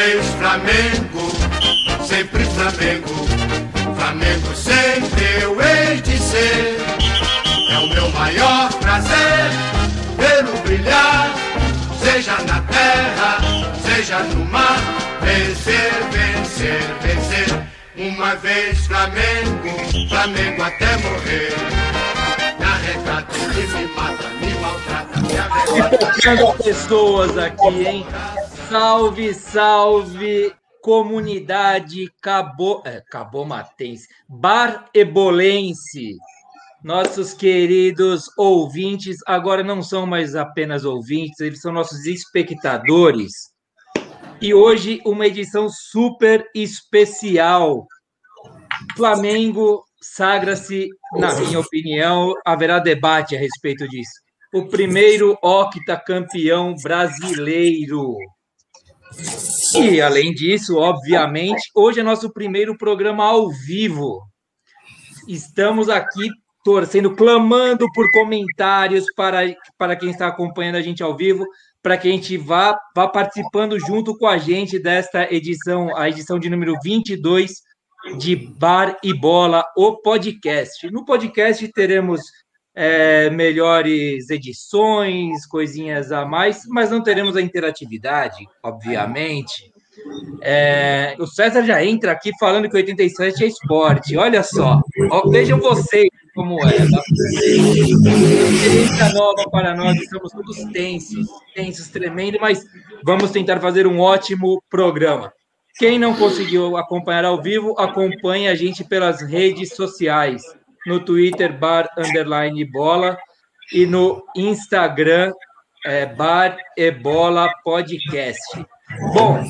vez Flamengo, sempre Flamengo. Flamengo sempre eu hei de ser. É o meu maior prazer vê-lo brilhar, seja na terra, seja no mar. Vencer, vencer, vencer. Uma vez Flamengo, Flamengo até morrer. Na retrata ele me mata, me maltrata, me arrebata. pessoas aqui, hein? Salve, salve, comunidade Cabo, é, Cabomatense, Bar Ebolense. Nossos queridos ouvintes, agora não são mais apenas ouvintes, eles são nossos espectadores. E hoje uma edição super especial. Flamengo sagra-se, na minha opinião, haverá debate a respeito disso. O primeiro octacampeão brasileiro. E, além disso, obviamente, hoje é nosso primeiro programa ao vivo. Estamos aqui torcendo, clamando por comentários para, para quem está acompanhando a gente ao vivo, para que a gente vá, vá participando junto com a gente desta edição, a edição de número 22 de Bar e Bola, o podcast. No podcast teremos é, melhores edições, coisinhas a mais, mas não teremos a interatividade, obviamente. É, o César já entra aqui falando que 87 é esporte. Olha só, ó, vejam vocês como é. Tá? Experiência nova para nós, estamos todos tensos, tensos, tremendo, mas vamos tentar fazer um ótimo programa. Quem não conseguiu acompanhar ao vivo, acompanhe a gente pelas redes sociais no Twitter, bar underline bola, e no Instagram, é, bar e bola podcast. Bom,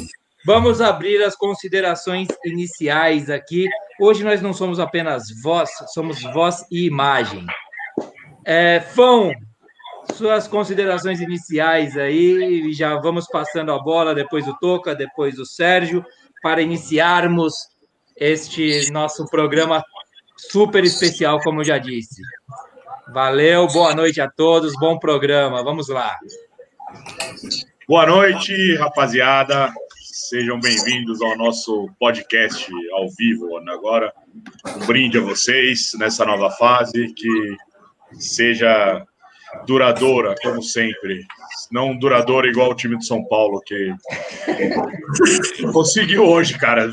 vamos abrir as considerações iniciais aqui. Hoje nós não somos apenas voz, somos voz e imagem. É, Fão, suas considerações iniciais aí, já vamos passando a bola, depois o Toca, depois o Sérgio, para iniciarmos este nosso programa super especial, como eu já disse. Valeu, boa noite a todos, bom programa. Vamos lá. Boa noite, rapaziada. Sejam bem-vindos ao nosso podcast ao vivo. Agora, um brinde a vocês nessa nova fase, que seja duradoura, como sempre. Não duradoura igual o time de São Paulo, que conseguiu hoje, cara.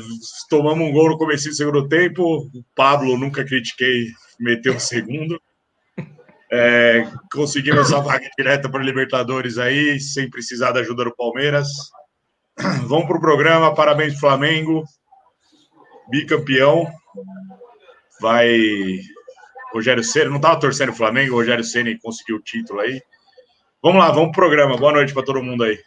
Tomamos um gol no começo do segundo tempo. O Pablo, nunca critiquei, meteu o segundo. É, conseguimos essa vaga direta para Libertadores aí, sem precisar da ajuda do Palmeiras. Vamos para o programa, parabéns Flamengo, bicampeão. Vai Rogério Ceni, não estava torcendo o Flamengo, o Rogério Ceni conseguiu o título aí. Vamos lá, vamos pro programa. Boa noite para todo mundo aí.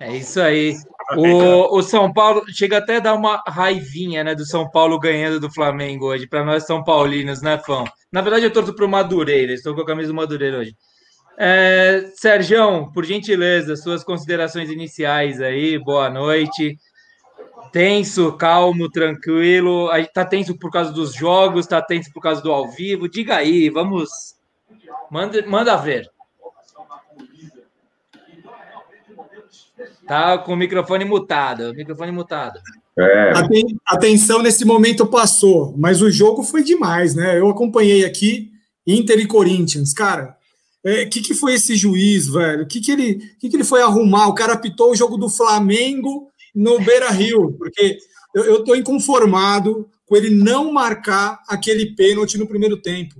É isso aí. O, o, São Paulo chega até a dar uma raivinha, né, do São Paulo ganhando do Flamengo hoje, para nós São Paulinos, né, Fão? Na verdade, eu torço para o Madureira, estou com a camisa do Madureira hoje. É, Sérgio, por gentileza, suas considerações iniciais aí, boa noite tenso, calmo, tranquilo? Tá tenso por causa dos jogos? Tá tenso por causa do ao vivo? Diga aí, vamos. Manda, manda ver. Tá com o microfone mutado. Microfone mutado. É. A tensão nesse momento passou, mas o jogo foi demais, né? Eu acompanhei aqui Inter e Corinthians. Cara, o é, que, que foi esse juiz, velho? O que, que, ele, que, que ele foi arrumar? O cara apitou o jogo do Flamengo no Beira Rio, porque eu estou inconformado com ele não marcar aquele pênalti no primeiro tempo.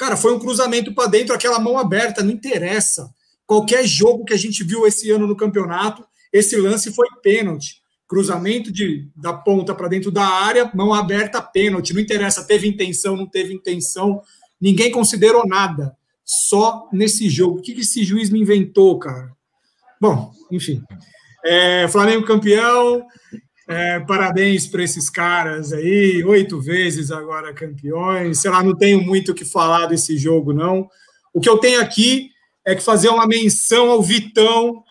Cara, foi um cruzamento para dentro, aquela mão aberta, não interessa. Qualquer jogo que a gente viu esse ano no campeonato, esse lance foi pênalti. Cruzamento de, da ponta para dentro da área, mão aberta, pênalti. Não interessa, teve intenção, não teve intenção. Ninguém considerou nada. Só nesse jogo. O que esse juiz me inventou, cara? Bom, enfim. É, Flamengo campeão. É, parabéns para esses caras aí, oito vezes agora campeões. Sei lá, não tenho muito o que falar desse jogo, não. O que eu tenho aqui é que fazer uma menção ao Vitão,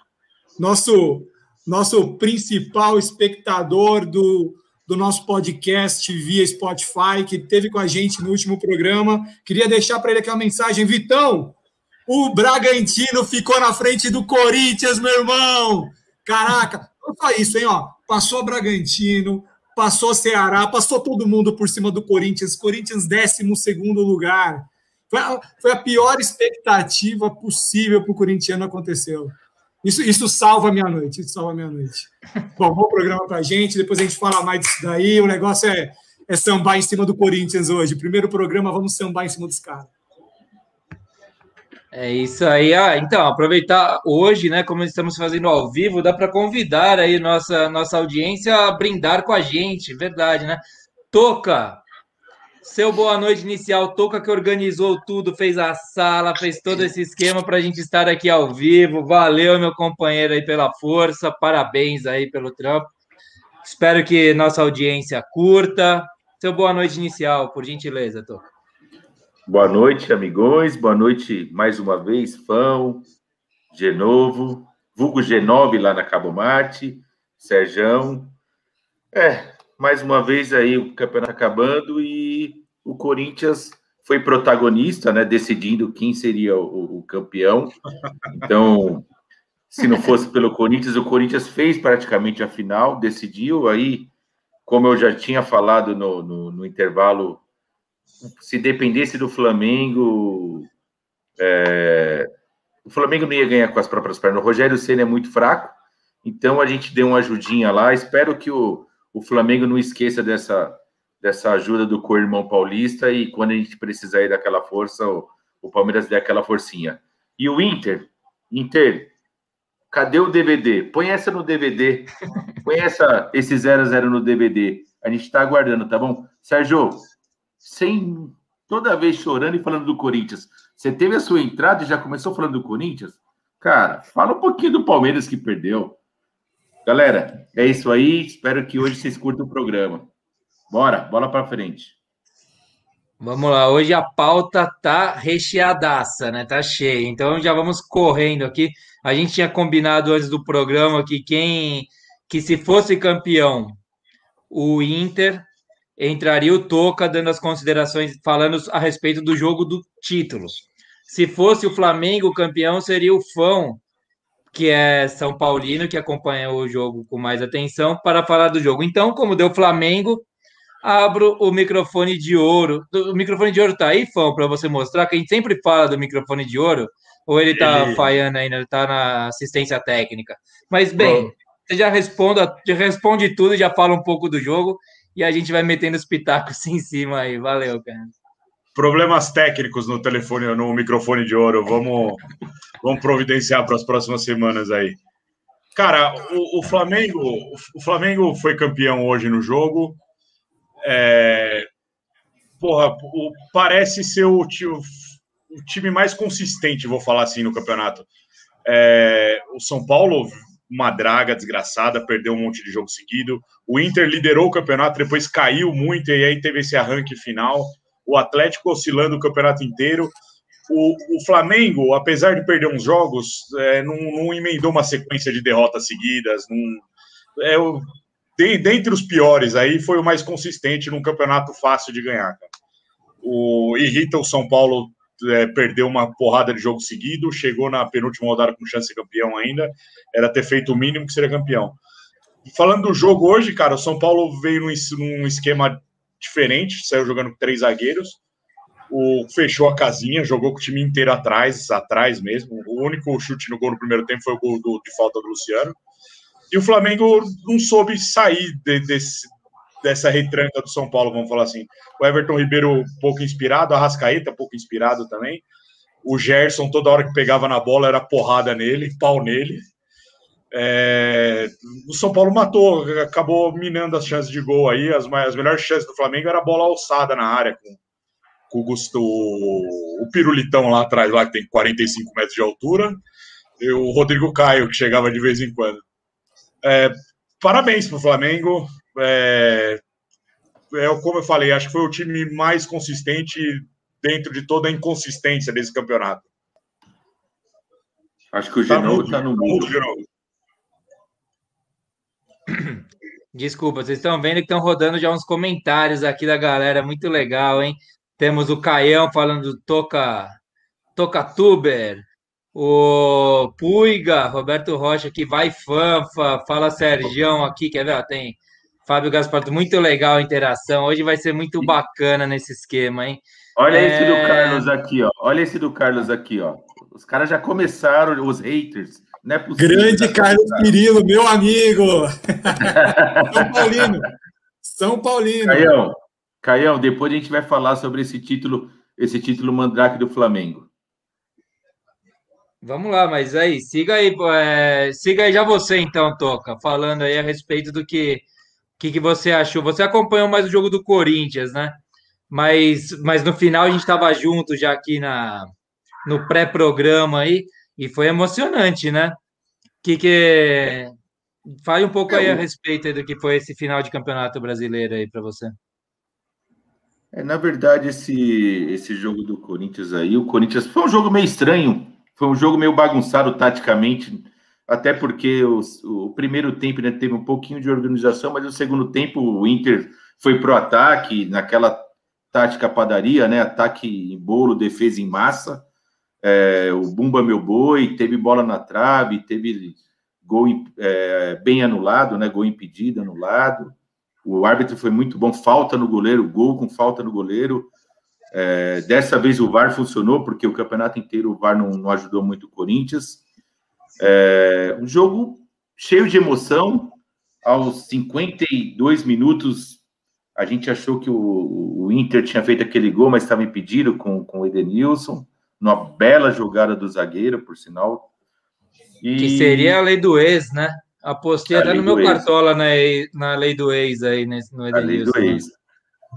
nosso, nosso principal espectador do, do nosso podcast via Spotify, que teve com a gente no último programa. Queria deixar para ele aqui uma mensagem. Vitão, o Bragantino ficou na frente do Corinthians, meu irmão. Caraca, não só isso, hein? Ó, passou Bragantino, passou Ceará, passou todo mundo por cima do Corinthians. Corinthians, 12 lugar. Foi a, foi a pior expectativa possível para o corintiano aconteceu. Isso, isso salva a minha noite, isso salva a minha noite. Bom, bom programa para a gente, depois a gente fala mais disso daí. O negócio é, é sambar em cima do Corinthians hoje. Primeiro programa, vamos sambar em cima dos caras. É isso aí. Ah, então, aproveitar hoje, né, como estamos fazendo ao vivo, dá para convidar aí nossa, nossa audiência a brindar com a gente, verdade, né? Toca, seu boa noite inicial, Toca que organizou tudo, fez a sala, fez todo esse esquema para a gente estar aqui ao vivo. Valeu, meu companheiro, aí pela força, parabéns aí pelo trampo. Espero que nossa audiência curta. Seu boa noite inicial, por gentileza, Toca. Boa noite, amigões. Boa noite mais uma vez, Fão, Genovo, vulgo G9 lá na Cabo Mate, Serjão. É, mais uma vez aí o campeonato acabando e o Corinthians foi protagonista, né, decidindo quem seria o, o campeão. Então, se não fosse pelo Corinthians, o Corinthians fez praticamente a final, decidiu. Aí, como eu já tinha falado no, no, no intervalo se dependesse do Flamengo, é, o Flamengo não ia ganhar com as próprias pernas. O Rogério Senna é muito fraco, então a gente deu uma ajudinha lá. Espero que o, o Flamengo não esqueça dessa, dessa ajuda do co-irmão paulista e quando a gente precisar ir daquela força, o, o Palmeiras dê aquela forcinha. E o Inter, Inter, cadê o DVD? Põe essa no DVD. Põe essa, esse 0 a 0 no DVD. A gente está aguardando, tá bom? Sérgio, sem toda vez chorando e falando do Corinthians. Você teve a sua entrada e já começou falando do Corinthians? Cara, fala um pouquinho do Palmeiras que perdeu. Galera, é isso aí. Espero que hoje vocês curtam o programa. Bora, bola para frente. Vamos lá, hoje a pauta tá recheadaça, né? Tá cheia. Então já vamos correndo aqui. A gente tinha combinado antes do programa que quem que se fosse campeão, o Inter entraria o Toca dando as considerações, falando a respeito do jogo do título. Se fosse o Flamengo campeão, seria o Fão, que é São Paulino, que acompanha o jogo com mais atenção, para falar do jogo. Então, como deu Flamengo, abro o microfone de ouro. O microfone de ouro tá aí, Fão, para você mostrar, que a gente sempre fala do microfone de ouro, ou ele tá ele... falhando ainda, ele tá na assistência técnica. Mas, bem, Bom. você já, responda, já responde tudo, já fala um pouco do jogo, e a gente vai metendo os pitacos em cima aí. Valeu, cara. Problemas técnicos no telefone, no microfone de ouro. Vamos, vamos providenciar para as próximas semanas aí. Cara, o, o, Flamengo, o Flamengo foi campeão hoje no jogo. É, porra, o, parece ser o, o, time mais consistente, vou falar assim, no campeonato. É, o São Paulo uma draga desgraçada, perdeu um monte de jogo seguido. O Inter liderou o campeonato, depois caiu muito e aí teve esse arranque final. O Atlético oscilando o campeonato inteiro. O, o Flamengo, apesar de perder uns jogos, é, não, não, emendou uma sequência de derrotas seguidas. Não, é, o, de, dentre os piores aí, foi o mais consistente num campeonato fácil de ganhar. O, irrita o São Paulo é, perdeu uma porrada de jogo seguido, chegou na penúltima rodada com chance de campeão ainda, era ter feito o mínimo que seria campeão. Falando do jogo hoje, cara, o São Paulo veio num, num esquema diferente, saiu jogando com três zagueiros, o, fechou a casinha, jogou com o time inteiro atrás, atrás mesmo. O único chute no gol no primeiro tempo foi o gol do, de falta do Luciano. E o Flamengo não soube sair de, desse, dessa retranca do São Paulo, vamos falar assim. O Everton Ribeiro pouco inspirado, a Rascaeta pouco inspirado também. O Gerson, toda hora que pegava na bola, era porrada nele, pau nele. É... o São Paulo matou, acabou minando as chances de gol aí. As, as melhores chances do Flamengo era bola alçada na área com, com o, Gusto, o Pirulitão lá atrás, lá que tem 45 metros de altura, e o Rodrigo Caio, que chegava de vez em quando. É, parabéns para o Flamengo é, é, como eu falei, acho que foi o time mais consistente dentro de toda a inconsistência desse campeonato. Acho que o Genoa está no, tá no mundo. Desculpa, vocês estão vendo que estão rodando já uns comentários aqui da galera, muito legal, hein? Temos o Caião falando Toca, Toca Tuber, O Puiga, Roberto Rocha aqui, vai Fanfa, fala Sergião aqui, quer ver? Tem Fábio Gasparto, muito legal a interação. Hoje vai ser muito bacana nesse esquema, hein? Olha é... esse do é. Carlos aqui, ó. Olha esse do Carlos aqui, ó. Os caras já começaram, os haters. Não é possível, Grande Carlos Pirillo, meu amigo. São Paulino. São Paulino. Caião, Caião, depois a gente vai falar sobre esse título, esse título mandrake do Flamengo. Vamos lá, mas aí, siga aí, é, siga aí já você então, Toca, falando aí a respeito do que, que, que você achou. Você acompanhou mais o jogo do Corinthians, né? Mas, mas no final a gente estava junto já aqui na, no pré-programa aí, e foi emocionante, né? Que que fale um pouco aí a respeito do que foi esse final de campeonato brasileiro aí para você. É, na verdade, esse, esse jogo do Corinthians aí, o Corinthians foi um jogo meio estranho, foi um jogo meio bagunçado taticamente, até porque os, o primeiro tempo né, teve um pouquinho de organização, mas no segundo tempo o Inter foi pro ataque, naquela tática padaria, né? Ataque em bolo, defesa em massa. É, o Bumba Meu Boi, teve bola na trave, teve gol é, bem anulado, né? Gol impedido, anulado. O árbitro foi muito bom, falta no goleiro, gol com falta no goleiro. É, dessa vez o VAR funcionou, porque o campeonato inteiro o VAR não, não ajudou muito o Corinthians. É, um jogo cheio de emoção. Aos 52 minutos, a gente achou que o, o Inter tinha feito aquele gol, mas estava impedido com, com o Edenilson. Numa bela jogada do zagueiro, por sinal. E... Que seria a lei do ex, né? Apostei até no meu cartola na, na lei do ex aí, nesse, no Edenilson. A lei do ex. Né?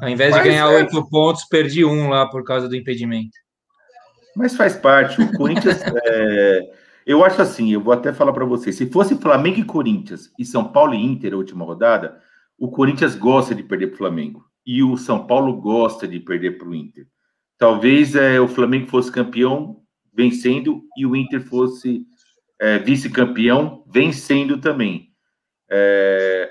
Ao invés Mas de ganhar é- oito é... pontos, perdi um lá por causa do impedimento. Mas faz parte. O Corinthians. é... Eu acho assim, eu vou até falar para vocês. Se fosse Flamengo e Corinthians e São Paulo e Inter a última rodada, o Corinthians gosta de perder para o Flamengo. E o São Paulo gosta de perder para o Inter. Talvez é, o Flamengo fosse campeão vencendo e o Inter fosse é, vice-campeão vencendo também. É,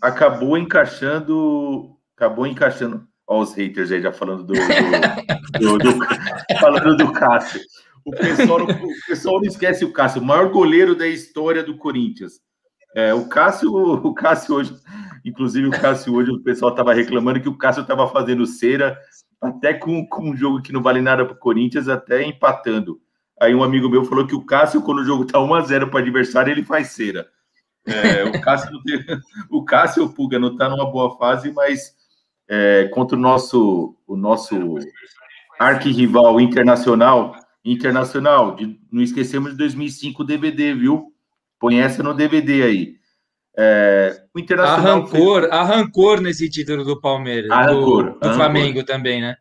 acabou encaixando acabou encaixando. Olha os haters aí já falando do, do, do, do falando do Cássio. O pessoal, o pessoal não esquece o Cássio, o maior goleiro da história do Corinthians. É, o Cássio, o Cássio hoje, inclusive o Cássio hoje, o pessoal estava reclamando que o Cássio estava fazendo cera até com, com um jogo que não vale nada para o Corinthians, até empatando. Aí um amigo meu falou que o Cássio, quando o jogo está 1x0 para o adversário, ele faz cera. É, o Cássio, o Cássio o Puga não está numa boa fase, mas é, contra o nosso, o nosso arquirrival internacional, internacional, de, não esquecemos de 2005 DVD, viu? Põe essa no DVD aí. É, o Internacional. Arrancor, fez... arrancor nesse título do Palmeiras. Arrancor, do, do arrancor. Flamengo também, né?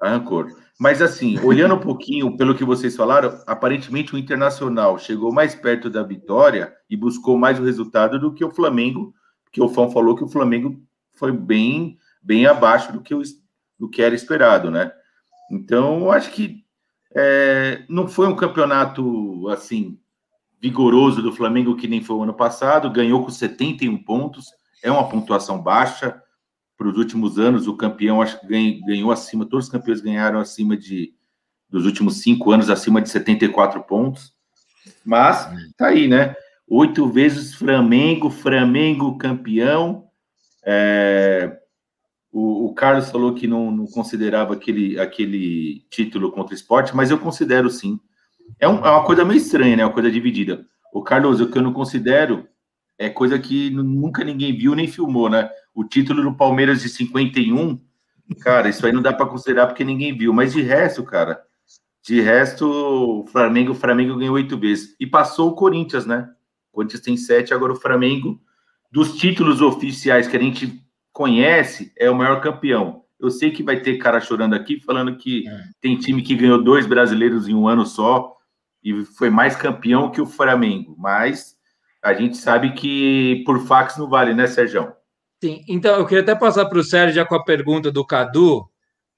Arrancor. Mas assim, olhando um pouquinho pelo que vocês falaram, aparentemente o Internacional chegou mais perto da vitória e buscou mais o resultado do que o Flamengo, porque o Fão falou que o Flamengo foi bem bem abaixo do que, o, do que era esperado, né? Então, acho que é, não foi um campeonato assim vigoroso do Flamengo que nem foi o ano passado, ganhou com 71 pontos, é uma pontuação baixa. Para os últimos anos, o campeão acho que ganhou, acima, todos os campeões ganharam acima de dos últimos cinco anos, acima de 74 pontos. Mas tá aí, né? Oito vezes Flamengo, Flamengo campeão. É, o, o Carlos falou que não, não, considerava aquele, aquele título contra o esporte, mas eu considero sim. É, um, é, uma coisa meio estranha, né? Uma coisa dividida. O Carlos, o que eu não considero é coisa que nunca ninguém viu nem filmou, né? O título do Palmeiras de 51, cara, isso aí não dá para considerar porque ninguém viu. Mas de resto, cara, de resto, o Flamengo, o Flamengo ganhou oito vezes. E passou o Corinthians, né? O Corinthians tem sete, agora o Flamengo, dos títulos oficiais que a gente conhece é o maior campeão. Eu sei que vai ter cara chorando aqui falando que é. tem time que ganhou dois brasileiros em um ano só e foi mais campeão que o Flamengo, mas a gente sabe que por fax não vale, né, Sérgio? Sim, então eu queria até passar para o Sérgio já com a pergunta do Cadu,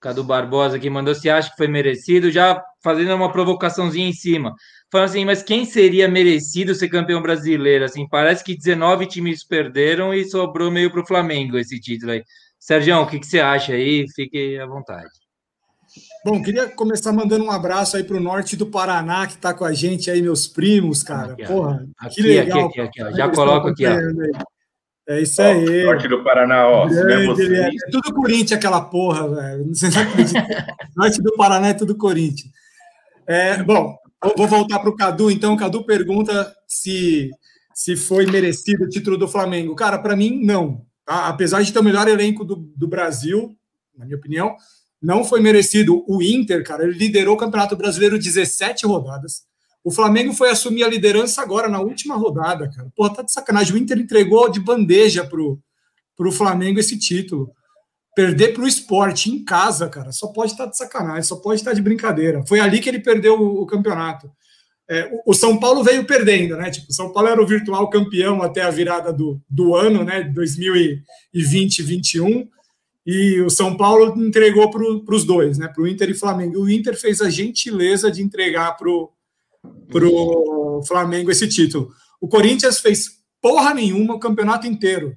Cadu Barbosa, que mandou se acha que foi merecido, já fazendo uma provocaçãozinha em cima. Falando assim, mas quem seria merecido ser campeão brasileiro? Assim, parece que 19 times perderam e sobrou meio para o Flamengo esse título aí. Sérgio, o que, que você acha aí? Fique à vontade. Bom, queria começar mandando um abraço aí para o norte do Paraná, que está com a gente aí, meus primos, cara. Aqui, Porra, aqui, que legal. Aqui, aqui, aqui, Já coloco aqui, ó. É isso aí. Norte do Paraná, ó. Grande, é, é, tudo Corinthians aquela porra, velho. Não sei se acredita. Norte do Paraná é tudo Corinthians. É, bom, vou voltar para o Cadu. Então, Cadu pergunta se, se foi merecido o título do Flamengo. Cara, para mim, não. Tá? Apesar de ter o melhor elenco do, do Brasil, na minha opinião, não foi merecido. O Inter, cara, ele liderou o Campeonato Brasileiro 17 rodadas. O Flamengo foi assumir a liderança agora, na última rodada, cara. Pô, tá de sacanagem. O Inter entregou de bandeja pro, pro Flamengo esse título. Perder pro esporte em casa, cara, só pode estar tá de sacanagem, só pode estar tá de brincadeira. Foi ali que ele perdeu o, o campeonato. É, o, o São Paulo veio perdendo, né? Tipo, o São Paulo era o virtual campeão até a virada do, do ano, né? 2020 2021 e o São Paulo entregou para os dois, né? Para o Inter e Flamengo. O Inter fez a gentileza de entregar para o Flamengo esse título. O Corinthians fez porra nenhuma o campeonato inteiro.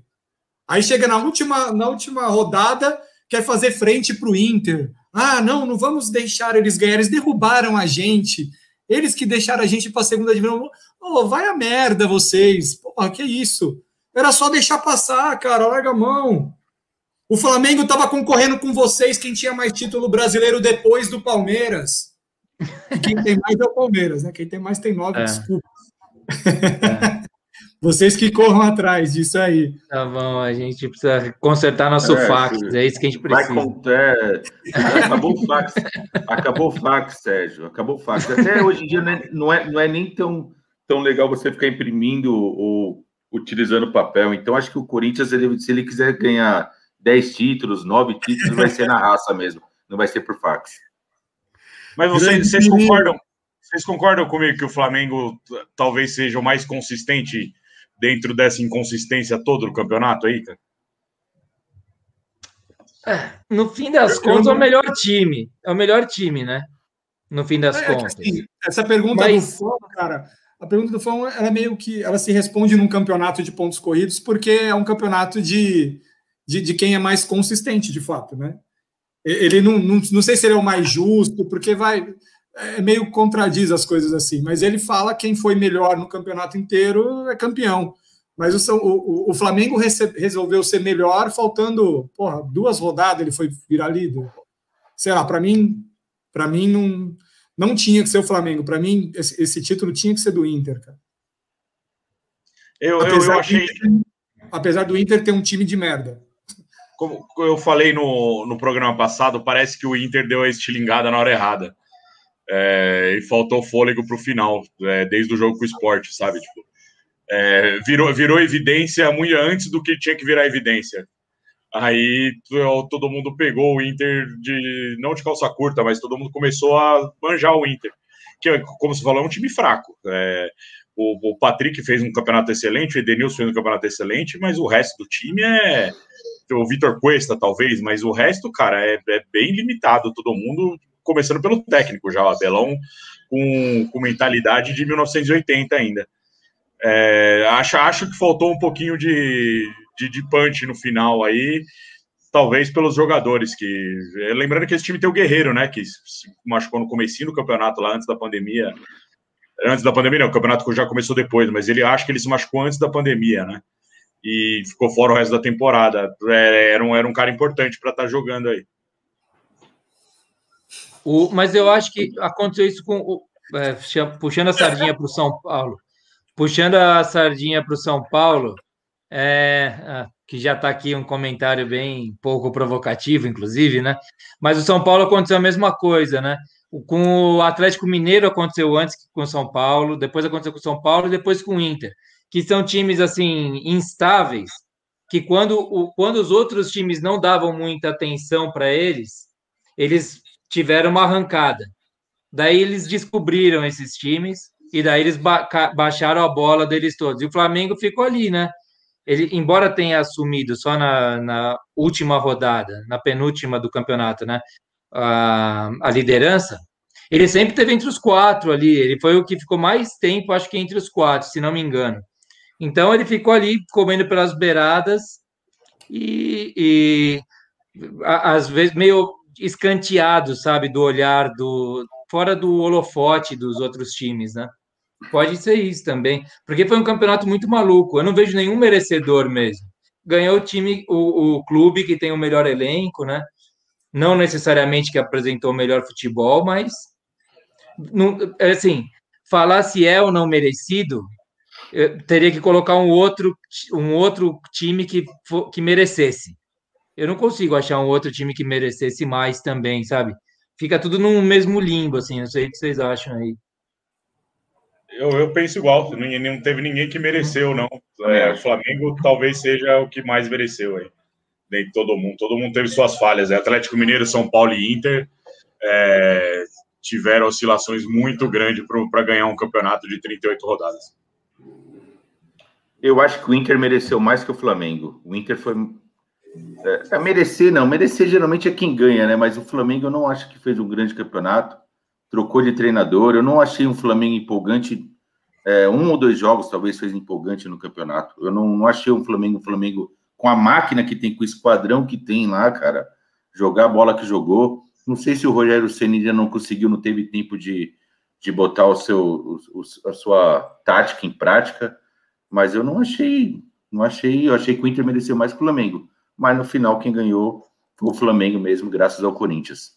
Aí chega na última, na última rodada, quer fazer frente para o Inter. Ah, não, não vamos deixar eles ganhar. Eles derrubaram a gente. Eles que deixaram a gente para a segunda divisão. Oh, vai a merda vocês. Porra, que isso? Era só deixar passar, cara. Larga a mão. O Flamengo estava concorrendo com vocês quem tinha mais título brasileiro depois do Palmeiras. E quem tem mais é o Palmeiras, né? Quem tem mais tem nove, é. desculpa. É. Vocês que corram atrás disso aí. Tá bom, a gente precisa consertar nosso é, fax, é isso que a gente precisa. Vai, é, acabou o fax, acabou o fax, Sérgio, acabou o fax. Até hoje em dia não é, não é nem tão, tão legal você ficar imprimindo ou utilizando papel. Então, acho que o Corinthians, ele, se ele quiser ganhar 10 títulos, 9 títulos, vai ser na raça mesmo, não vai ser por fax. Mas vocês, vocês concordam? Vocês concordam comigo que o Flamengo talvez seja o mais consistente dentro dessa inconsistência toda do campeonato aí, cara? É, no fim das contas, é o melhor time. É o melhor time, né? No fim das é, contas. Assim, essa pergunta Mas... do Fão, cara, a pergunta do Fão, ela meio que ela se responde num campeonato de pontos corridos, porque é um campeonato de de, de quem é mais consistente, de fato, né? Ele não, não, não sei se ele é o mais justo, porque vai é meio contradiz as coisas assim, mas ele fala quem foi melhor no campeonato inteiro é campeão. Mas o, o, o Flamengo resolveu ser melhor, faltando porra, duas rodadas, ele foi virar líder. Sei lá, para mim, para mim não, não tinha que ser o Flamengo. Para mim, esse, esse, título tinha que ser do Inter, cara. Eu, eu, eu achei. apesar do Inter ter um time de merda como eu falei no, no programa passado, parece que o Inter deu a estilingada na hora errada. É, e faltou fôlego para o final, é, desde o jogo com o esporte, sabe? Tipo, é, virou, virou evidência muito antes do que tinha que virar evidência. Aí todo mundo pegou o Inter de não de calça curta, mas todo mundo começou a manjar o Inter, que, como você falou, é um time fraco. É, o, o, Patrick fez um campeonato excelente, o Edenilson fez um campeonato excelente, mas o resto do time é o Vitor Cuesta, talvez, mas o resto, cara, é, é, bem limitado. Todo mundo, começando pelo técnico já, o Abelão, com, com mentalidade de 1980 ainda. É, acho, acho que faltou um pouquinho de, de, de punch no final aí, talvez pelos jogadores que. Lembrando que esse time tem o Guerreiro, né? Que se machucou no comecinho do campeonato lá antes da pandemia. Antes da pandemia, não, o campeonato já começou depois, mas ele acha que ele se machucou antes da pandemia, né? e ficou fora o resto da temporada. É, era um, era um cara importante para estar tá jogando aí. O, mas eu acho que aconteceu isso com. O, é, puxando a sardinha para o São Paulo. Puxando a sardinha para o São Paulo, é, ah, que já está aqui um comentário bem pouco provocativo, inclusive, né? Mas o São Paulo aconteceu a mesma coisa, né? Com o Atlético Mineiro aconteceu antes com o São Paulo, depois aconteceu com o São Paulo e depois com o Inter que são times assim instáveis, que quando, o, quando os outros times não davam muita atenção para eles, eles tiveram uma arrancada. Daí eles descobriram esses times e daí eles ba baixaram a bola deles todos. E o Flamengo ficou ali, né? Ele, embora tenha assumido só na, na última rodada, na penúltima do campeonato, né? A, a liderança, ele sempre teve entre os quatro ali. Ele foi o que ficou mais tempo, acho que entre os quatro, se não me engano. Então ele ficou ali comendo pelas beiradas e, e às vezes meio escanteado, sabe, do olhar do fora do holofote dos outros times, né? Pode ser isso também, porque foi um campeonato muito maluco. Eu não vejo nenhum merecedor mesmo. Ganhou o time, o, o clube que tem o melhor elenco, né? Não necessariamente que apresentou o melhor futebol, mas não, assim, falar se é ou não merecido, teria que colocar um outro, um outro time que, que merecesse. Eu não consigo achar um outro time que merecesse mais também, sabe? Fica tudo no mesmo limbo, assim. Não sei o que vocês acham aí. Eu, eu penso igual. Não, teve ninguém que mereceu, não. É, o Flamengo talvez seja o que mais mereceu aí. Nem todo mundo. Todo mundo teve suas falhas. É Atlético Mineiro, São Paulo e Inter é, tiveram oscilações muito grandes para ganhar um campeonato de 38 rodadas. Eu acho que o Inter mereceu mais que o Flamengo. O Inter foi. É, é, merecer, não. Merecer geralmente é quem ganha, né? Mas o Flamengo eu não acho que fez um grande campeonato. Trocou de treinador. Eu não achei um Flamengo empolgante. É, um ou dois jogos talvez fez empolgante no campeonato. Eu não, não achei um Flamengo, um Flamengo com a máquina que tem, com o esquadrão que tem lá, cara. Jogar a bola que jogou. Não sei se o Rogério Senna ainda não conseguiu, não teve tempo de, de botar o seu, o, a sua tática em prática mas eu não achei, não achei, eu achei que o Inter mereceu mais que o Flamengo. Mas no final quem ganhou foi o Flamengo mesmo, graças ao Corinthians.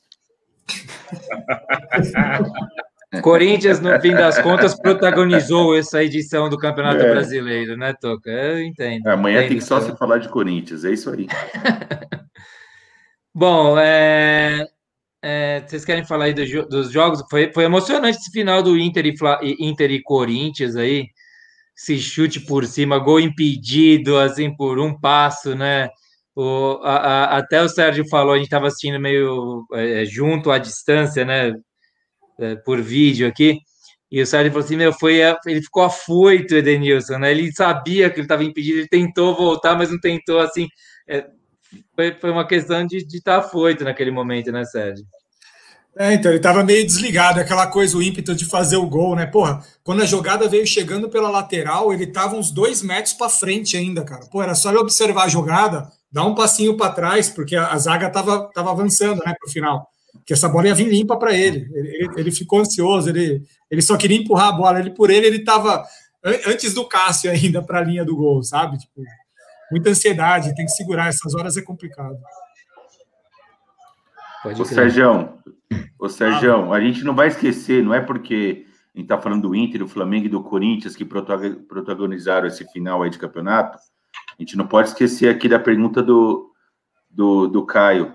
Corinthians, no fim das contas, protagonizou essa edição do Campeonato é. Brasileiro, né, Toca? Eu entendo. Amanhã entendo tem que só se falar de Corinthians, é isso aí. Bom, é, é, vocês querem falar aí do, dos jogos? Foi, foi emocionante esse final do Inter e, Inter e Corinthians aí se chute por cima, gol impedido, assim, por um passo, né? O, a, a, até o Sérgio falou, a gente estava assistindo meio é, junto à distância, né? É, por vídeo aqui. E o Sérgio falou assim: meu, foi, ele ficou afoito, Edenilson, né? Ele sabia que ele estava impedido, ele tentou voltar, mas não tentou assim. É, foi, foi uma questão de estar tá afoito naquele momento, né, Sérgio? É, então, ele estava meio desligado, aquela coisa, o ímpeto de fazer o gol, né? Porra, quando a jogada veio chegando pela lateral, ele estava uns dois metros para frente ainda, cara. Pô, era só ele observar a jogada, dar um passinho para trás, porque a, a zaga estava tava avançando, né, para o final. Que essa bola ia vir limpa para ele. Ele, ele. ele, ficou ansioso, ele, ele só queria empurrar a bola. Ele, por ele, ele estava antes do Cássio ainda para a linha do gol, sabe? Tipo, muita ansiedade, tem que segurar. Essas horas é complicado. Pode Ô, Sérgio, Ô, Sérgio, a gente não vai esquecer, não é porque a gente está falando do Inter, do Flamengo e do Corinthians que protagonizaram esse final aí de campeonato. A gente não pode esquecer aqui da pergunta do, do, do Caio.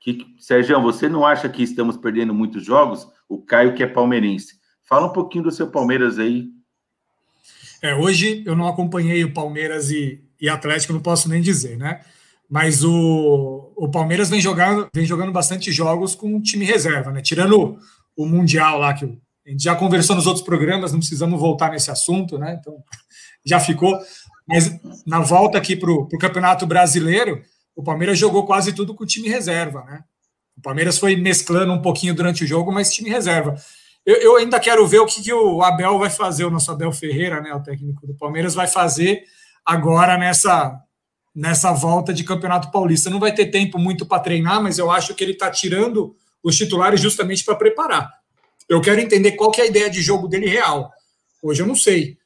Que, Sérgio, você não acha que estamos perdendo muitos jogos? O Caio que é palmeirense. Fala um pouquinho do seu Palmeiras aí. É, hoje eu não acompanhei o Palmeiras e, e Atlético, não posso nem dizer, né? Mas o, o Palmeiras vem jogando, vem jogando bastante jogos com um time reserva, né? Tirando o, o Mundial lá, que a gente já conversou nos outros programas, não precisamos voltar nesse assunto, né? Então já ficou. Mas na volta aqui para o Campeonato Brasileiro, o Palmeiras jogou quase tudo com o time reserva, né? O Palmeiras foi mesclando um pouquinho durante o jogo, mas time reserva. Eu, eu ainda quero ver o que, que, o Abel vai fazer, o nosso Abel Ferreira, né, o técnico do Palmeiras, vai fazer agora nessa, nessa volta de Campeonato Paulista. Não vai ter tempo muito para treinar, mas eu acho que ele está tirando os titulares justamente para preparar. Eu quero entender qual que é a ideia de jogo dele real. Hoje eu não sei.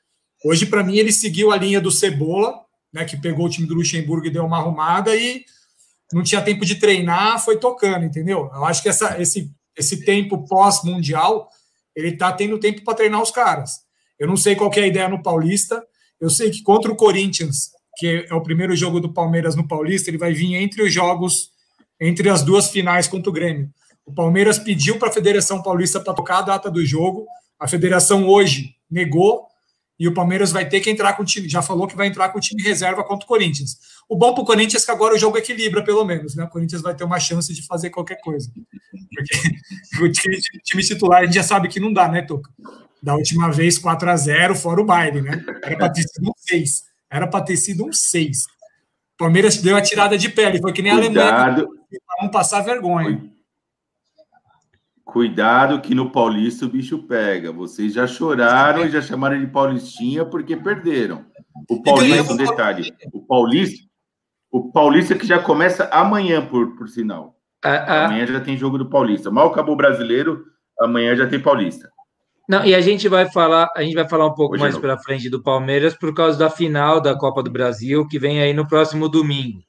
Hoje, para mim, ele seguiu a linha do Cebola, né, que pegou o time do Luxemburgo e deu uma arrumada e não tinha tempo de treinar, foi tocando, entendeu? Eu acho que essa, esse, esse tempo pós-mundial, ele está tendo tempo para treinar os caras. Eu não sei qual é a ideia no Paulista. Eu sei que contra o Corinthians, que é o primeiro jogo do Palmeiras no Paulista, ele vai vir entre os jogos, entre as duas finais contra o Grêmio. O Palmeiras pediu para a Federação Paulista para tocar a data do jogo, a federação hoje negou, e o Palmeiras vai ter que entrar com o time, já falou que vai entrar com o time reserva contra o Corinthians. O bom para o Corinthians é que agora o jogo equilibra, pelo menos, né? O Corinthians vai ter uma chance de fazer qualquer coisa. Porque o time, time titular a gente já sabe que não dá, né, Toca? Da última vez, 4 a 0 fora o baile, né? Era para ter sido 6. Era para ter sido um 6. Palmeiras deu a tirada de pele, foi que nem a Alemanha para não passar vergonha. Cuidado que no Paulista o bicho pega. Vocês já choraram e já chamaram de Paulistinha porque perderam. O Paulista, um detalhe, o Paulista, o Paulista que já começa amanhã, por, por sinal. A, a... Amanhã já tem jogo do Paulista. Mal acabou o brasileiro, amanhã já tem Paulista. Não, e a gente vai falar, a gente vai falar um pouco Hoje mais para frente do Palmeiras por causa da final da Copa do Brasil que vem aí no próximo domingo.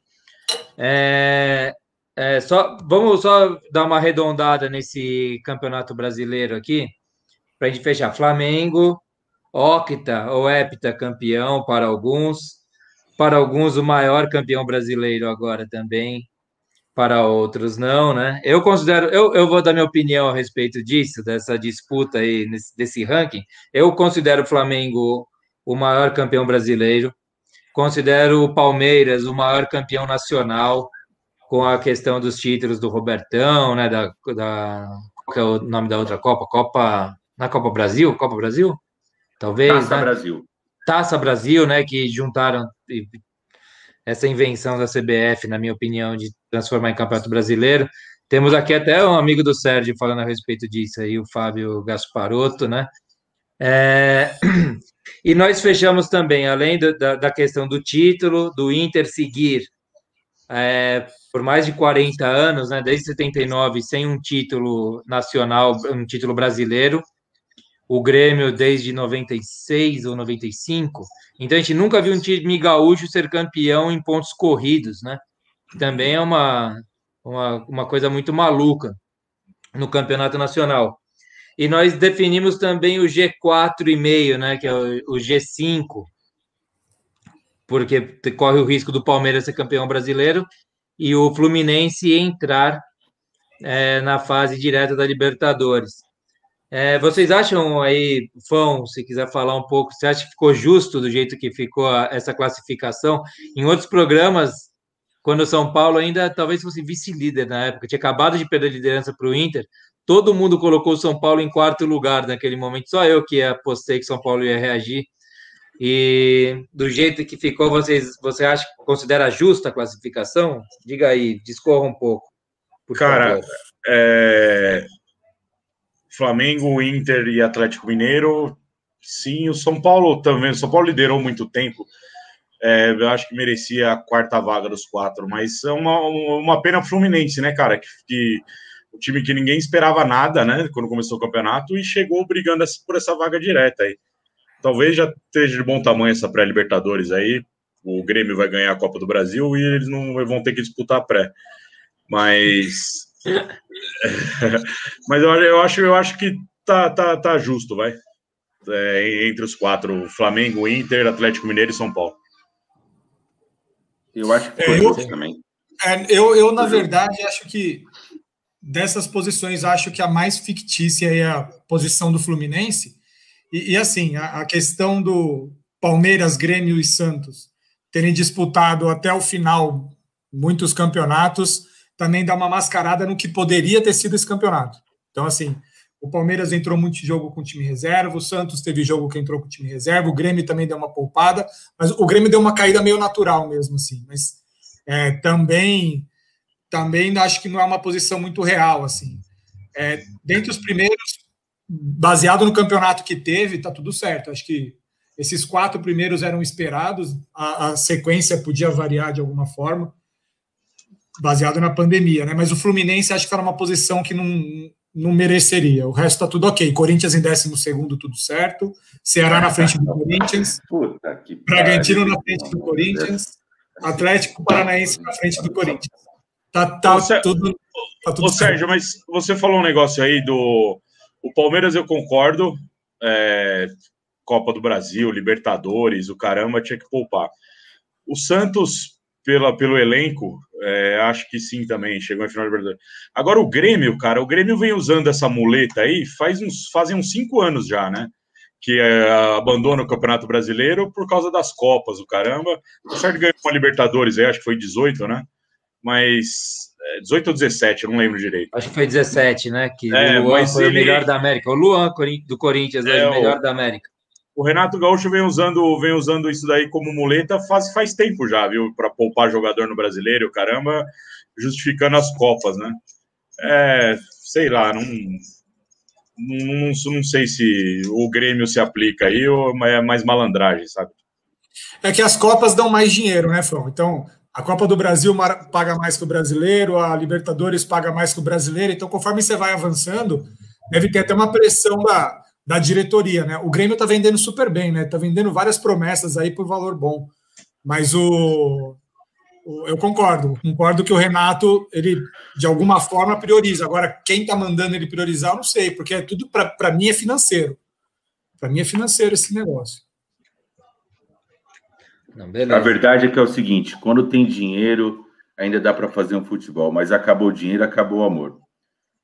É, é, só vamos só dar uma arredondada nesse campeonato brasileiro aqui para a gente fechar. Flamengo, octa ou hepta campeão para alguns, para alguns o maior campeão brasileiro agora também para outros não, né? Eu considero, eu, eu vou dar minha opinião a respeito disso, dessa disputa aí, nesse, desse ranking. Eu considero o Flamengo o maior campeão brasileiro, considero o Palmeiras o maior campeão nacional, com a questão dos títulos do Robertão, né? Da, da qual é o nome da outra Copa? Copa na Copa Brasil, Copa Brasil, talvez. Taça né? Brasil. Taça Brasil, né? Que juntaram essa invenção da CBF, na minha opinião, de transformar em campeonato brasileiro. Temos aqui até um amigo do Sérgio falando a respeito disso aí, o Fábio Gasparotto, né? É... E nós fechamos também, além da, da questão do título, do Inter seguir é, por mais de 40 anos, né, desde 79, sem um título nacional, um título brasileiro, o Grêmio desde 96 ou 95. Então a gente nunca viu um time gaúcho ser campeão em pontos corridos, né? Também é uma, uma, uma coisa muito maluca no campeonato nacional. E nós definimos também o G4,5, né? Que é o G5, porque corre o risco do Palmeiras ser campeão brasileiro e o Fluminense entrar é, na fase direta da Libertadores. É, vocês acham aí, Fão, se quiser falar um pouco, você acha que ficou justo do jeito que ficou a, essa classificação? Em outros programas, quando o São Paulo ainda talvez fosse vice-líder na época, tinha acabado de perder a liderança para o Inter, todo mundo colocou o São Paulo em quarto lugar naquele momento, só eu que apostei que São Paulo ia reagir. E do jeito que ficou, vocês, você acha que considera justa a classificação? Diga aí, discorra um pouco. Cara, é, Flamengo, Inter e Atlético Mineiro, sim. O São Paulo também. O São Paulo liderou muito tempo. É, eu acho que merecia a quarta vaga dos quatro, mas é uma, uma pena Fluminense, né, cara? Que, que o time que ninguém esperava nada, né, quando começou o campeonato e chegou brigando por essa vaga direta aí. Talvez já esteja de bom tamanho essa pré-Libertadores aí. O Grêmio vai ganhar a Copa do Brasil e eles não vão ter que disputar a pré. Mas Mas eu, eu, acho, eu acho que tá, tá, tá justo, vai. É, entre os quatro: Flamengo, Inter, Atlético Mineiro e São Paulo. Eu acho que foi é, eu, também. É, eu, eu, na verdade, acho que dessas posições, acho que a mais fictícia é a posição do Fluminense. E, e assim, a, a questão do Palmeiras, Grêmio e Santos terem disputado até o final muitos campeonatos também dá uma mascarada no que poderia ter sido esse campeonato. Então, assim, o Palmeiras entrou muito jogo com time reserva, o Santos teve jogo que entrou com time reserva, o Grêmio também deu uma poupada, mas o Grêmio deu uma caída meio natural mesmo, assim. Mas é, também, também acho que não é uma posição muito real, assim. É, dentre os primeiros, baseado no campeonato que teve, tá tudo certo. Acho que esses quatro primeiros eram esperados, a, a sequência podia variar de alguma forma baseado na pandemia, né? Mas o Fluminense acho que está numa posição que não, não mereceria. O resto está tudo ok. Corinthians em 12 segundo, tudo certo. Ceará na frente do Corinthians. Puta que Bragantino na frente do Corinthians. Atlético Paranaense na frente do Corinthians. Tá, tá tudo. Tá tudo ô, Sérgio, mas você falou um negócio aí do. O Palmeiras, eu concordo. É, Copa do Brasil, Libertadores, o caramba, tinha que poupar. O Santos pela, pelo elenco, é, acho que sim também, chegou em final de Libertadores. Agora o Grêmio, cara, o Grêmio vem usando essa muleta aí faz uns, fazem uns cinco anos já, né? Que é, abandona o Campeonato Brasileiro por causa das Copas, o caramba. O certo ganhou uma Libertadores aí, acho que foi 18, né? Mas 18 é, ou 17, eu não lembro direito. Acho que foi 17, né? Que é, o Luan foi ele... o melhor da América. O Luan do Corinthians é, é o melhor da América. O Renato Gaúcho vem usando, vem usando isso daí como muleta faz, faz tempo já, viu? Para poupar jogador no brasileiro, caramba, justificando as Copas, né? É, sei lá, não, não, não, sei se o Grêmio se aplica aí ou é mais malandragem, sabe? É que as Copas dão mais dinheiro, né, Fão? Então, A Copa do Brasil paga mais que o brasileiro, a Libertadores paga mais que o brasileiro. Então, conforme você vai avançando, deve ter até uma pressão da, da diretoria, né? O Grêmio está vendendo super bem, né? Está vendendo várias promessas aí por valor bom. Mas o, o, eu concordo, concordo que o Renato ele de alguma forma prioriza. Agora, quem está mandando ele priorizar, eu não sei, porque é tudo para mim é financeiro. Para mim é financeiro esse negócio. Não, a verdade é que é o seguinte: quando tem dinheiro, ainda dá para fazer um futebol, mas acabou o dinheiro, acabou o amor.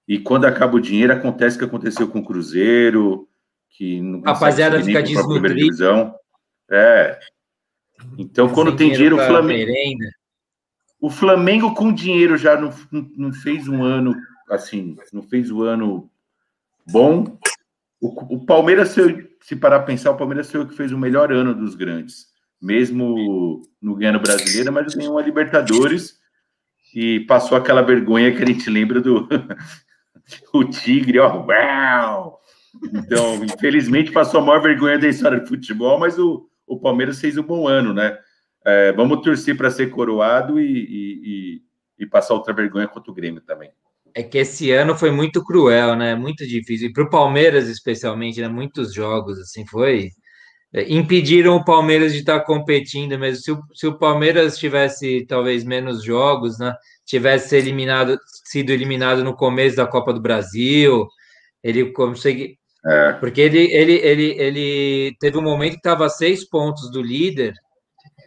E quando acaba o dinheiro, acontece o que aconteceu com o Cruzeiro, que não Rapaziada fica desnutrida. É. Então, quando tem, dinheiro, o Flamengo. O Flamengo com dinheiro já não, não fez um ano assim, não fez um ano bom. O, o Palmeiras, se, se parar a pensar, o Palmeiras foi o que fez o melhor ano dos grandes mesmo no ganhando brasileiro, mas ganhou uma Libertadores e passou aquela vergonha que a gente lembra do o Tigre, ó, uau! Então, infelizmente, passou a maior vergonha da história do futebol, mas o, o Palmeiras fez um bom ano, né? É, vamos torcer para ser coroado e, e, e, e, passar outra vergonha contra o Grêmio também. É que esse ano foi muito cruel, né? Muito difícil. E para o Palmeiras, especialmente, né? Muitos jogos, assim, foi impediram o Palmeiras de estar competindo mesmo. Se o, se o Palmeiras tivesse talvez menos jogos, né? Tivesse eliminado, sido eliminado no começo da Copa do Brasil, ele consegue. É. Porque ele, ele, ele, ele teve um momento que estava a seis pontos do líder,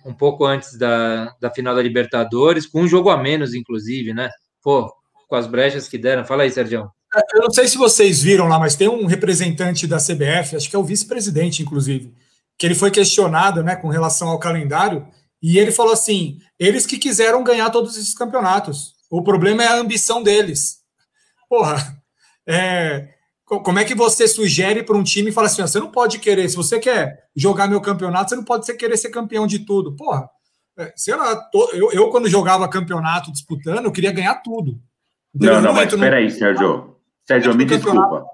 um pouco antes da, da final da Libertadores, com um jogo a menos, inclusive, né? Pô, com as brechas que deram. Fala aí, Sérgio. É, eu não sei se vocês viram lá, mas tem um representante da CBF, acho que é o vice-presidente, inclusive, que ele foi questionado né, com relação ao calendário, e ele falou assim: eles que quiseram ganhar todos esses campeonatos. O problema é a ambição deles. Porra, é, como é que você sugere para um time e fala assim: você não pode querer, se você quer jogar meu campeonato, você não pode querer ser campeão de tudo. Porra, é, sei lá, tô, eu, eu, quando jogava campeonato disputando, eu queria ganhar tudo. Não, não, mas espera aí, Sérgio. Sérgio, me desculpa.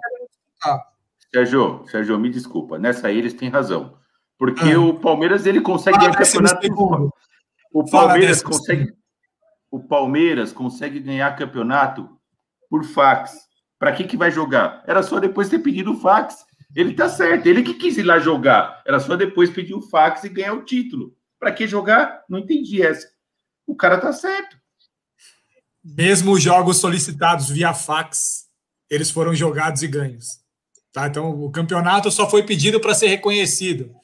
Sérgio, Sérgio, me desculpa. Nessa aí eles têm razão. Porque ah. o Palmeiras ele consegue ganhar campeonato. O Palmeiras consegue. O Palmeiras consegue ganhar campeonato por fax. Para que que vai jogar? Era só depois ter pedido o fax. Ele tá certo. Ele que quis ir lá jogar. Era só depois pedir o fax e ganhar o título. Para que jogar? Não entendi essa. O cara tá certo. Mesmo os jogos solicitados via fax, eles foram jogados e ganhos. Tá? Então, o campeonato só foi pedido para ser reconhecido.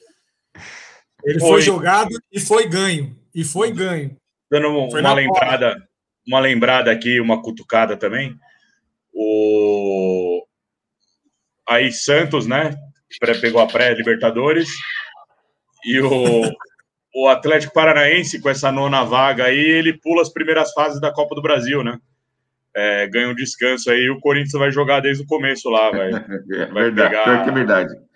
Ele foi. foi. jogado e foi ganho. E foi ganho. Dando uma lembrada, uma lembrada aqui, uma cutucada também. O aí Santos, né? Pegou a pré-Libertadores e o, o Atlético Paranaense com essa nona vaga aí, ele pula as primeiras fases da Copa do Brasil, né? É, ganha um descanso aí, o Corinthians vai jogar desde o começo lá, vai, vai verdade, pegar. É verdade.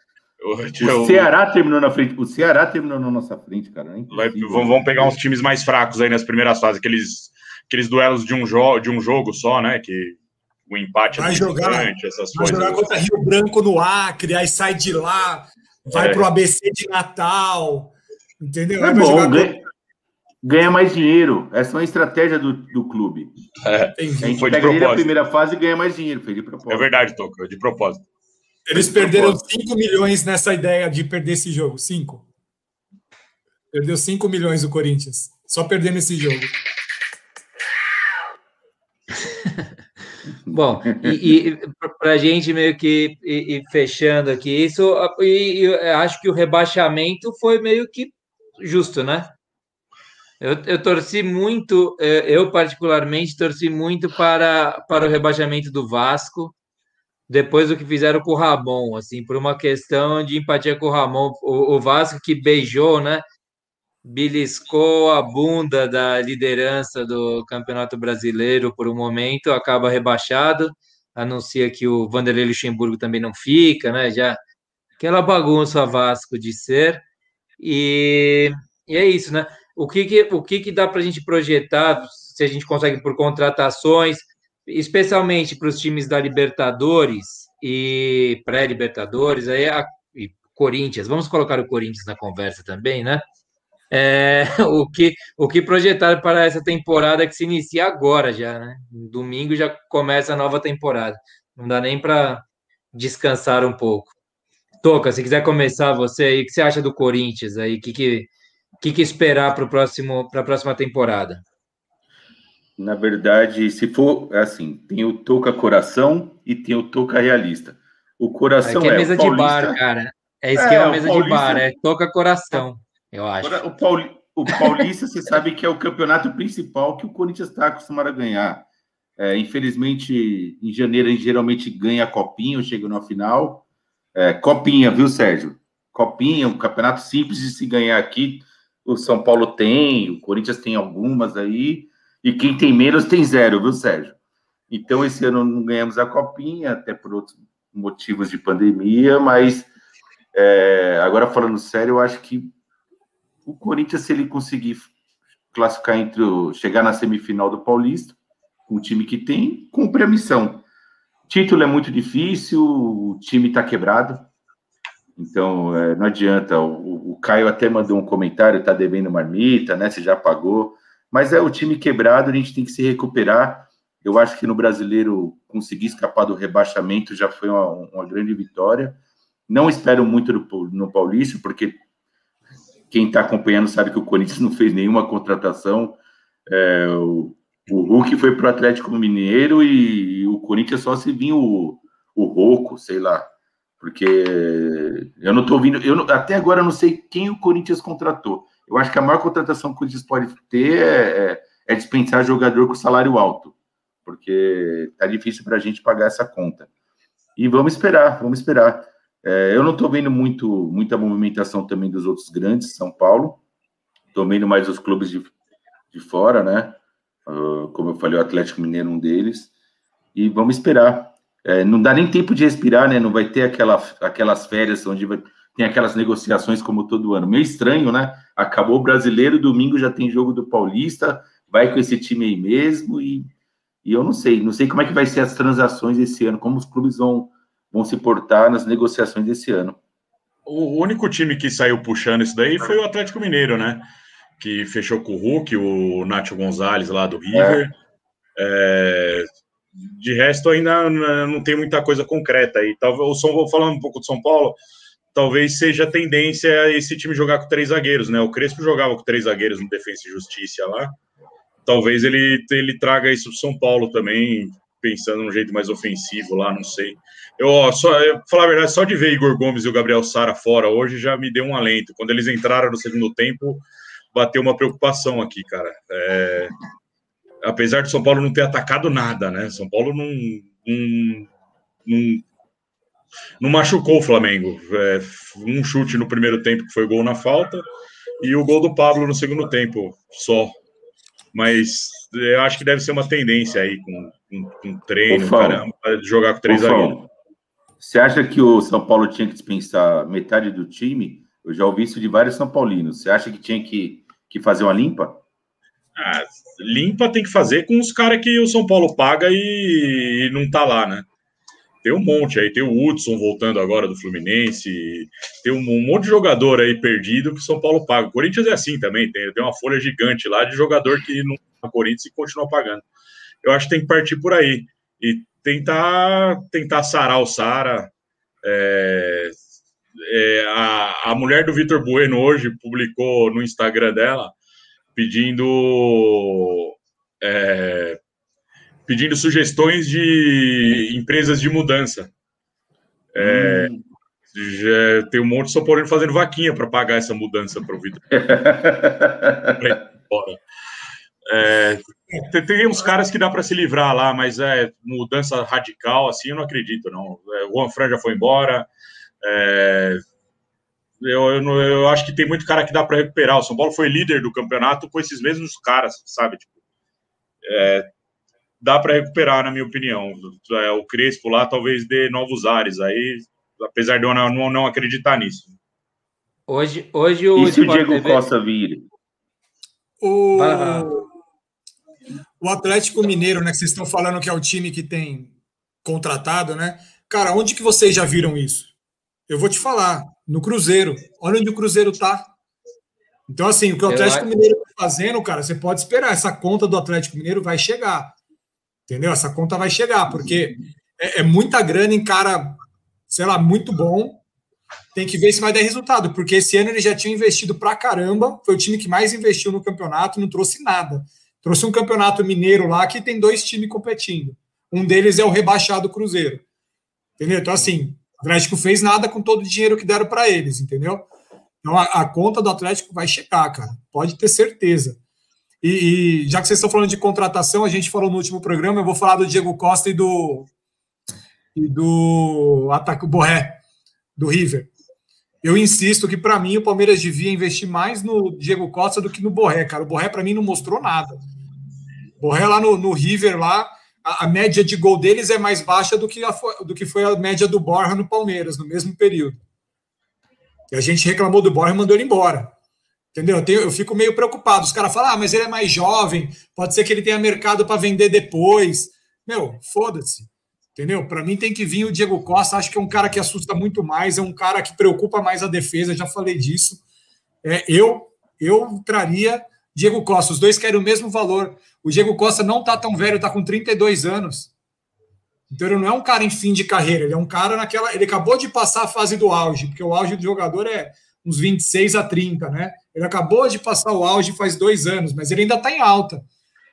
O Ceará terminou na frente. O Ceará terminou na nossa frente, cara. É Vai, vamos pegar uns times mais fracos aí nas primeiras fases, aqueles, aqueles duelos de um, jo de um jogo só, né? Que o empate é vai é jogar, essas vai coisas. jogar contra Rio Branco no Acre, aí sai de lá, vai é. pro ABC de Natal, entendeu? É bom, ganha, ganha, mais dinheiro. Essa é uma estratégia do, do clube. É, a gente foi pega ele na primeira fase e ganha mais dinheiro, foi de propósito. É verdade, Toca, de propósito. Eles perderam 5 milhões nessa ideia de perder esse jogo. 5. Perdeu 5 milhões o Corinthians. Só perdendo esse jogo. Bom, e, e para a gente meio que e, e fechando aqui, isso e, acho que o rebaixamento foi meio que justo, né? Eu, eu torci muito, é, eu particularmente torci muito para, para o rebaixamento do Vasco depois do que fizeram com o Ramon, assim, por uma questão de empatia com o Ramon, o, o Vasco que beijou, né? Beliscou a bunda da liderança do Campeonato Brasileiro por um momento, acaba rebaixado, anuncia que o Vanderlei Luxemburgo também não fica, né? Já aquela bagunça Vasco de ser. E, e é isso, né? O que, que, o que, que dá para a gente projetar, se a gente consegue por contratações, especialmente para os times da Libertadores e pré-Libertadores, aí a, e Corinthians, vamos colocar o Corinthians na conversa também, né? É, o, que, o que projetaram para essa temporada que se inicia agora já, né? Domingo já começa a nova temporada. Não dá nem para descansar um pouco. Toca, se quiser começar você aí, o que você acha do Corinthians aí? O que, que, que, que esperar para a próxima temporada? Na verdade, se for é assim, tem o Toca Coração e tem o Toca Realista. O coração Aqui é, é mesa de bar, cara. É esquema é, mesa Paulista, de bar, é Toca Coração, eu acho. O, Pauli, o Paulista, você sabe que é o campeonato principal que o Corinthians está acostumado a ganhar. É, infelizmente, em janeiro, a gente geralmente ganha a copinha, chega na final. É, copinha, viu, Sérgio? Copinha, um campeonato simples de se ganhar aqui. O São Paulo tem, o Corinthians tem algumas aí. E quem tem menos tem zero, viu, Sérgio? Então, esse ano não ganhamos a copinha, até por outros motivos de pandemia, mas é, agora falando sério, eu acho que o Corinthians, se ele conseguir classificar entre o, chegar na semifinal do Paulista, com o time que tem, cumpre a missão. Título é muito difícil, o time está quebrado, então é, não adianta. O, o, Caio até mandou um comentário, está devendo marmita, né? Você já pagou, mas é o time quebrado, a gente tem que se recuperar. Eu acho que no brasileiro conseguir escapar do rebaixamento já foi uma, uma grande vitória. Não espero muito no, Paulista, porque quem está acompanhando sabe que o Corinthians não fez nenhuma contratação. É, o, o Hulk foi para o Atlético Mineiro e, e, o Corinthians só se vinha o, o Roco, sei lá. Porque eu não estou ouvindo, eu até agora eu não sei quem o Corinthians contratou. Eu acho que a maior contratação que o Corinthians pode ter é, é, é dispensar jogador com salário alto, porque tá difícil para a gente pagar essa conta. E vamos esperar, vamos esperar. É, eu não estou vendo muito, muita movimentação também dos outros grandes, São Paulo. Estou vendo mais os clubes de, de fora, né? Uh, como eu falei, o Atlético Mineiro um deles. E vamos esperar. É, não dá nem tempo de respirar, né? Não vai ter aquela, aquelas férias onde vai, tem aquelas negociações como todo ano. Meio estranho, né? Acabou o brasileiro, domingo já tem jogo do Paulista, vai com esse time aí mesmo. E, e eu não sei, não sei como é que vai ser as transações esse ano, como os clubes vão vão se portar nas negociações desse ano. O único time que saiu puxando isso daí foi o Atlético Mineiro, né? Que fechou com o Hulk, o Nacho Gonzalez lá do River. É. É, de resto, ainda não tem muita coisa concreta aí. O São falando um pouco do São Paulo, talvez seja a tendência esse time jogar com três zagueiros, né? O Crespo jogava com três zagueiros no Defesa e Justiça lá. Talvez ele, ele traga isso para São Paulo também, pensando num jeito mais ofensivo lá, não sei. Eu, ó, só, eu, falar a verdade, só de ver Igor Gomes e o Gabriel Sara fora hoje já me deu um alento. Quando eles entraram no segundo tempo, bateu uma preocupação aqui, cara. É, apesar de São Paulo não ter atacado nada, né? São Paulo não, não, não, não machucou o Flamengo. É, um chute no primeiro tempo que foi gol na falta e o gol do Pablo no segundo tempo só. Mas eu acho que deve ser uma tendência aí com, com, com treino, caramba, jogar com três zagueiros. Você acha que o São Paulo tinha que dispensar metade do time? Eu já ouvi isso de vários São Paulinos. Você acha que tinha que, que fazer uma limpa? Ah, limpa tem que fazer com os caras que o São Paulo paga e, e, não tá lá, né? Tem um monte aí, tem o Hudson voltando agora do Fluminense, tem um, monte de jogador aí perdido que o São Paulo paga. O Corinthians é assim também, tem, tem uma folha gigante lá de jogador que não tá no Corinthians e continua pagando. Eu acho que tem que partir por aí. E tentar tentar sarar o Sara. É, é, a, a mulher do Vitor Bueno hoje publicou no Instagram dela pedindo é, pedindo sugestões de empresas de mudança. É, hum. já tem um monte de São Paulo fazendo vaquinha para pagar essa mudança para o Vitor. É, tem, tem, uns caras que dá para se livrar lá, mas é mudança radical, assim, eu não acredito, não. É, o Juan Fran já foi embora. É, eu, eu, eu, acho que tem muito cara que dá para recuperar. O São Paulo foi líder do campeonato com esses mesmos caras, sabe? Tipo, é, dá para recuperar, na minha opinião. É, o Crespo lá talvez dê novos ares aí, apesar de eu não, não, acreditar nisso. Hoje, hoje o. E se o Diego TV... Costa vir? O... O Atlético Mineiro, né? Que vocês estão falando que é o time que tem contratado, né? Cara, onde que vocês já viram isso? Eu vou te falar, no Cruzeiro. Olha onde o Cruzeiro tá. Então, assim, o que o Atlético Mineiro está fazendo, cara, você pode esperar. Essa conta do Atlético Mineiro vai chegar. Entendeu? Essa conta vai chegar, porque é, é muita grana em cara, sei lá, muito bom. Tem que ver se vai dar resultado, porque esse ano ele já tinha investido pra caramba. Foi o time que mais investiu no campeonato, não trouxe nada. Trouxe um campeonato mineiro lá que tem dois times competindo. Um deles é o rebaixado Cruzeiro. Entendeu? Então, assim, o Atlético fez nada com todo o dinheiro que deram para eles, entendeu? Então, a, a, conta do Atlético vai chegar, cara. Pode ter certeza. E, e, já que vocês estão falando de contratação, a gente falou no último programa, eu vou falar do Diego Costa e do e do ataque Borré, do River. Eu insisto que, para mim, o Palmeiras devia investir mais no Diego Costa do que no Borré, cara. O Borré, para mim, não mostrou nada. O Borré lá no, no River, lá, a, a, média de gol deles é mais baixa do que, a, do que foi a média do Borja no Palmeiras, no mesmo período. E a gente reclamou do Borja e mandou ele embora. Entendeu? Eu, tenho, eu fico meio preocupado. Os caras falam, ah, mas ele é mais jovem, pode ser que ele tenha mercado para vender depois. Meu, foda-se. Entendeu? Para mim tem que vir o Diego Costa, acho que é um cara que assusta muito mais, é um cara que preocupa mais a defesa, já falei disso. É, eu eu traria Diego Costa, os dois querem o mesmo valor. O Diego Costa não tá tão velho, tá com 32 anos. Então ele não é um cara em fim de carreira, ele é um cara naquela, ele acabou de passar a fase do auge, porque o auge do jogador é uns 26 a 30, né? Ele acabou de passar o auge faz dois anos, mas ele ainda está em alta.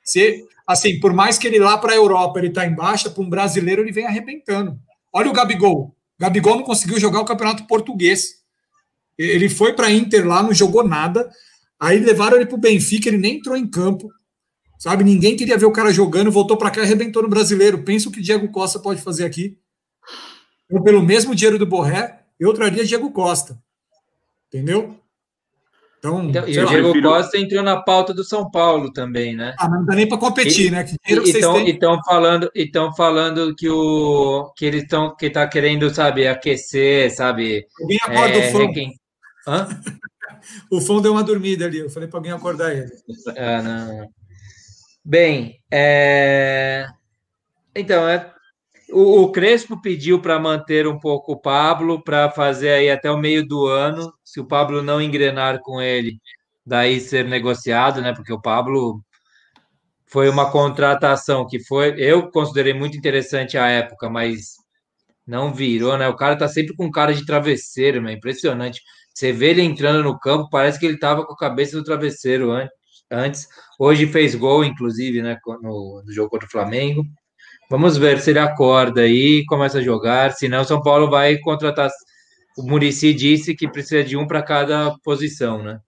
Se, assim, por mais que ele lá para a Europa ele está em baixa, para um brasileiro ele vem arrebentando. Olha o Gabigol. Gabigol não conseguiu jogar o campeonato português. Ele foi para Inter lá, não jogou nada. Aí levaram ele para o Benfica, ele nem entrou em campo. Sabe? Ninguém queria ver o cara jogando, voltou para cá e arrebentou no brasileiro. Pensa o que Diego Costa pode fazer aqui. Então, pelo mesmo dinheiro do Borré, eu traria Diego Costa. Entendeu? Então, então e o Diego prefiro... Costa entrou na pauta do São Paulo também, né? Ah, não dá nem para competir, e, né? Que então, então falando, então falando que o que eles estão que tá querendo, sabe, aquecer, sabe? Alguém acorda é, o fã. Hã? o fã deu uma dormida ali. Eu falei para alguém acordar ele. Ah, não. Bem, é... então é o, o Crespo pediu para manter um pouco o Pablo para fazer aí até o meio do ano. Se o Pablo não engrenar com ele, daí ser negociado, né? Porque o Pablo foi uma contratação que foi, eu considerei muito interessante à época, mas não virou, né? O cara tá sempre com cara de travesseiro, é impressionante. Você vê ele entrando no campo, parece que ele tava com a cabeça do travesseiro antes. Hoje fez gol, inclusive, né? No, no jogo contra o Flamengo. Vamos ver se ele acorda aí, começa a jogar. Senão, São Paulo vai contratar. O Murici disse que precisa de um para cada posição, né?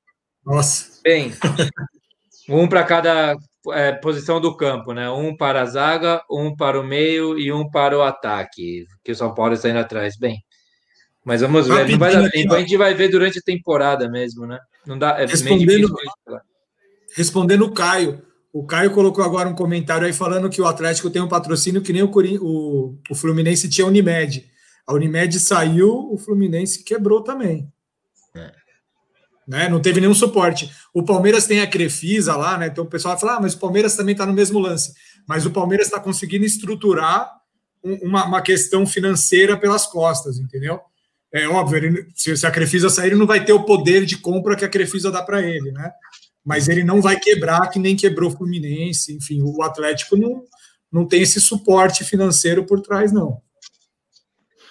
Nossa. Bem, um para cada é, posição do campo, né? Um para a zaga, um para o meio e um para o ataque, que o São Paulo está indo atrás. Bem, mas vamos ver. Não vai dar tempo. A gente vai ver durante a temporada mesmo, né? Não dá. É respondendo, respondendo o Caio. O Caio colocou agora um comentário aí falando que o Atlético tem um patrocínio que nem o, o, o Fluminense tinha a Unimed. A Unimed saiu, o Fluminense quebrou também. É. Né? Não teve nenhum suporte. O Palmeiras tem a Crefisa lá, né? Então o pessoal vai falar, ah, mas o Palmeiras também está no mesmo lance. Mas o Palmeiras está conseguindo estruturar um, uma, uma, questão financeira pelas costas, entendeu? É óbvio, ele, se, se a Crefisa sair, ele não vai ter o poder de compra que a Crefisa dá para ele, né? Mas ele não vai quebrar que nem quebrou o Fluminense. Enfim, o Atlético não, não tem esse suporte financeiro por trás, não.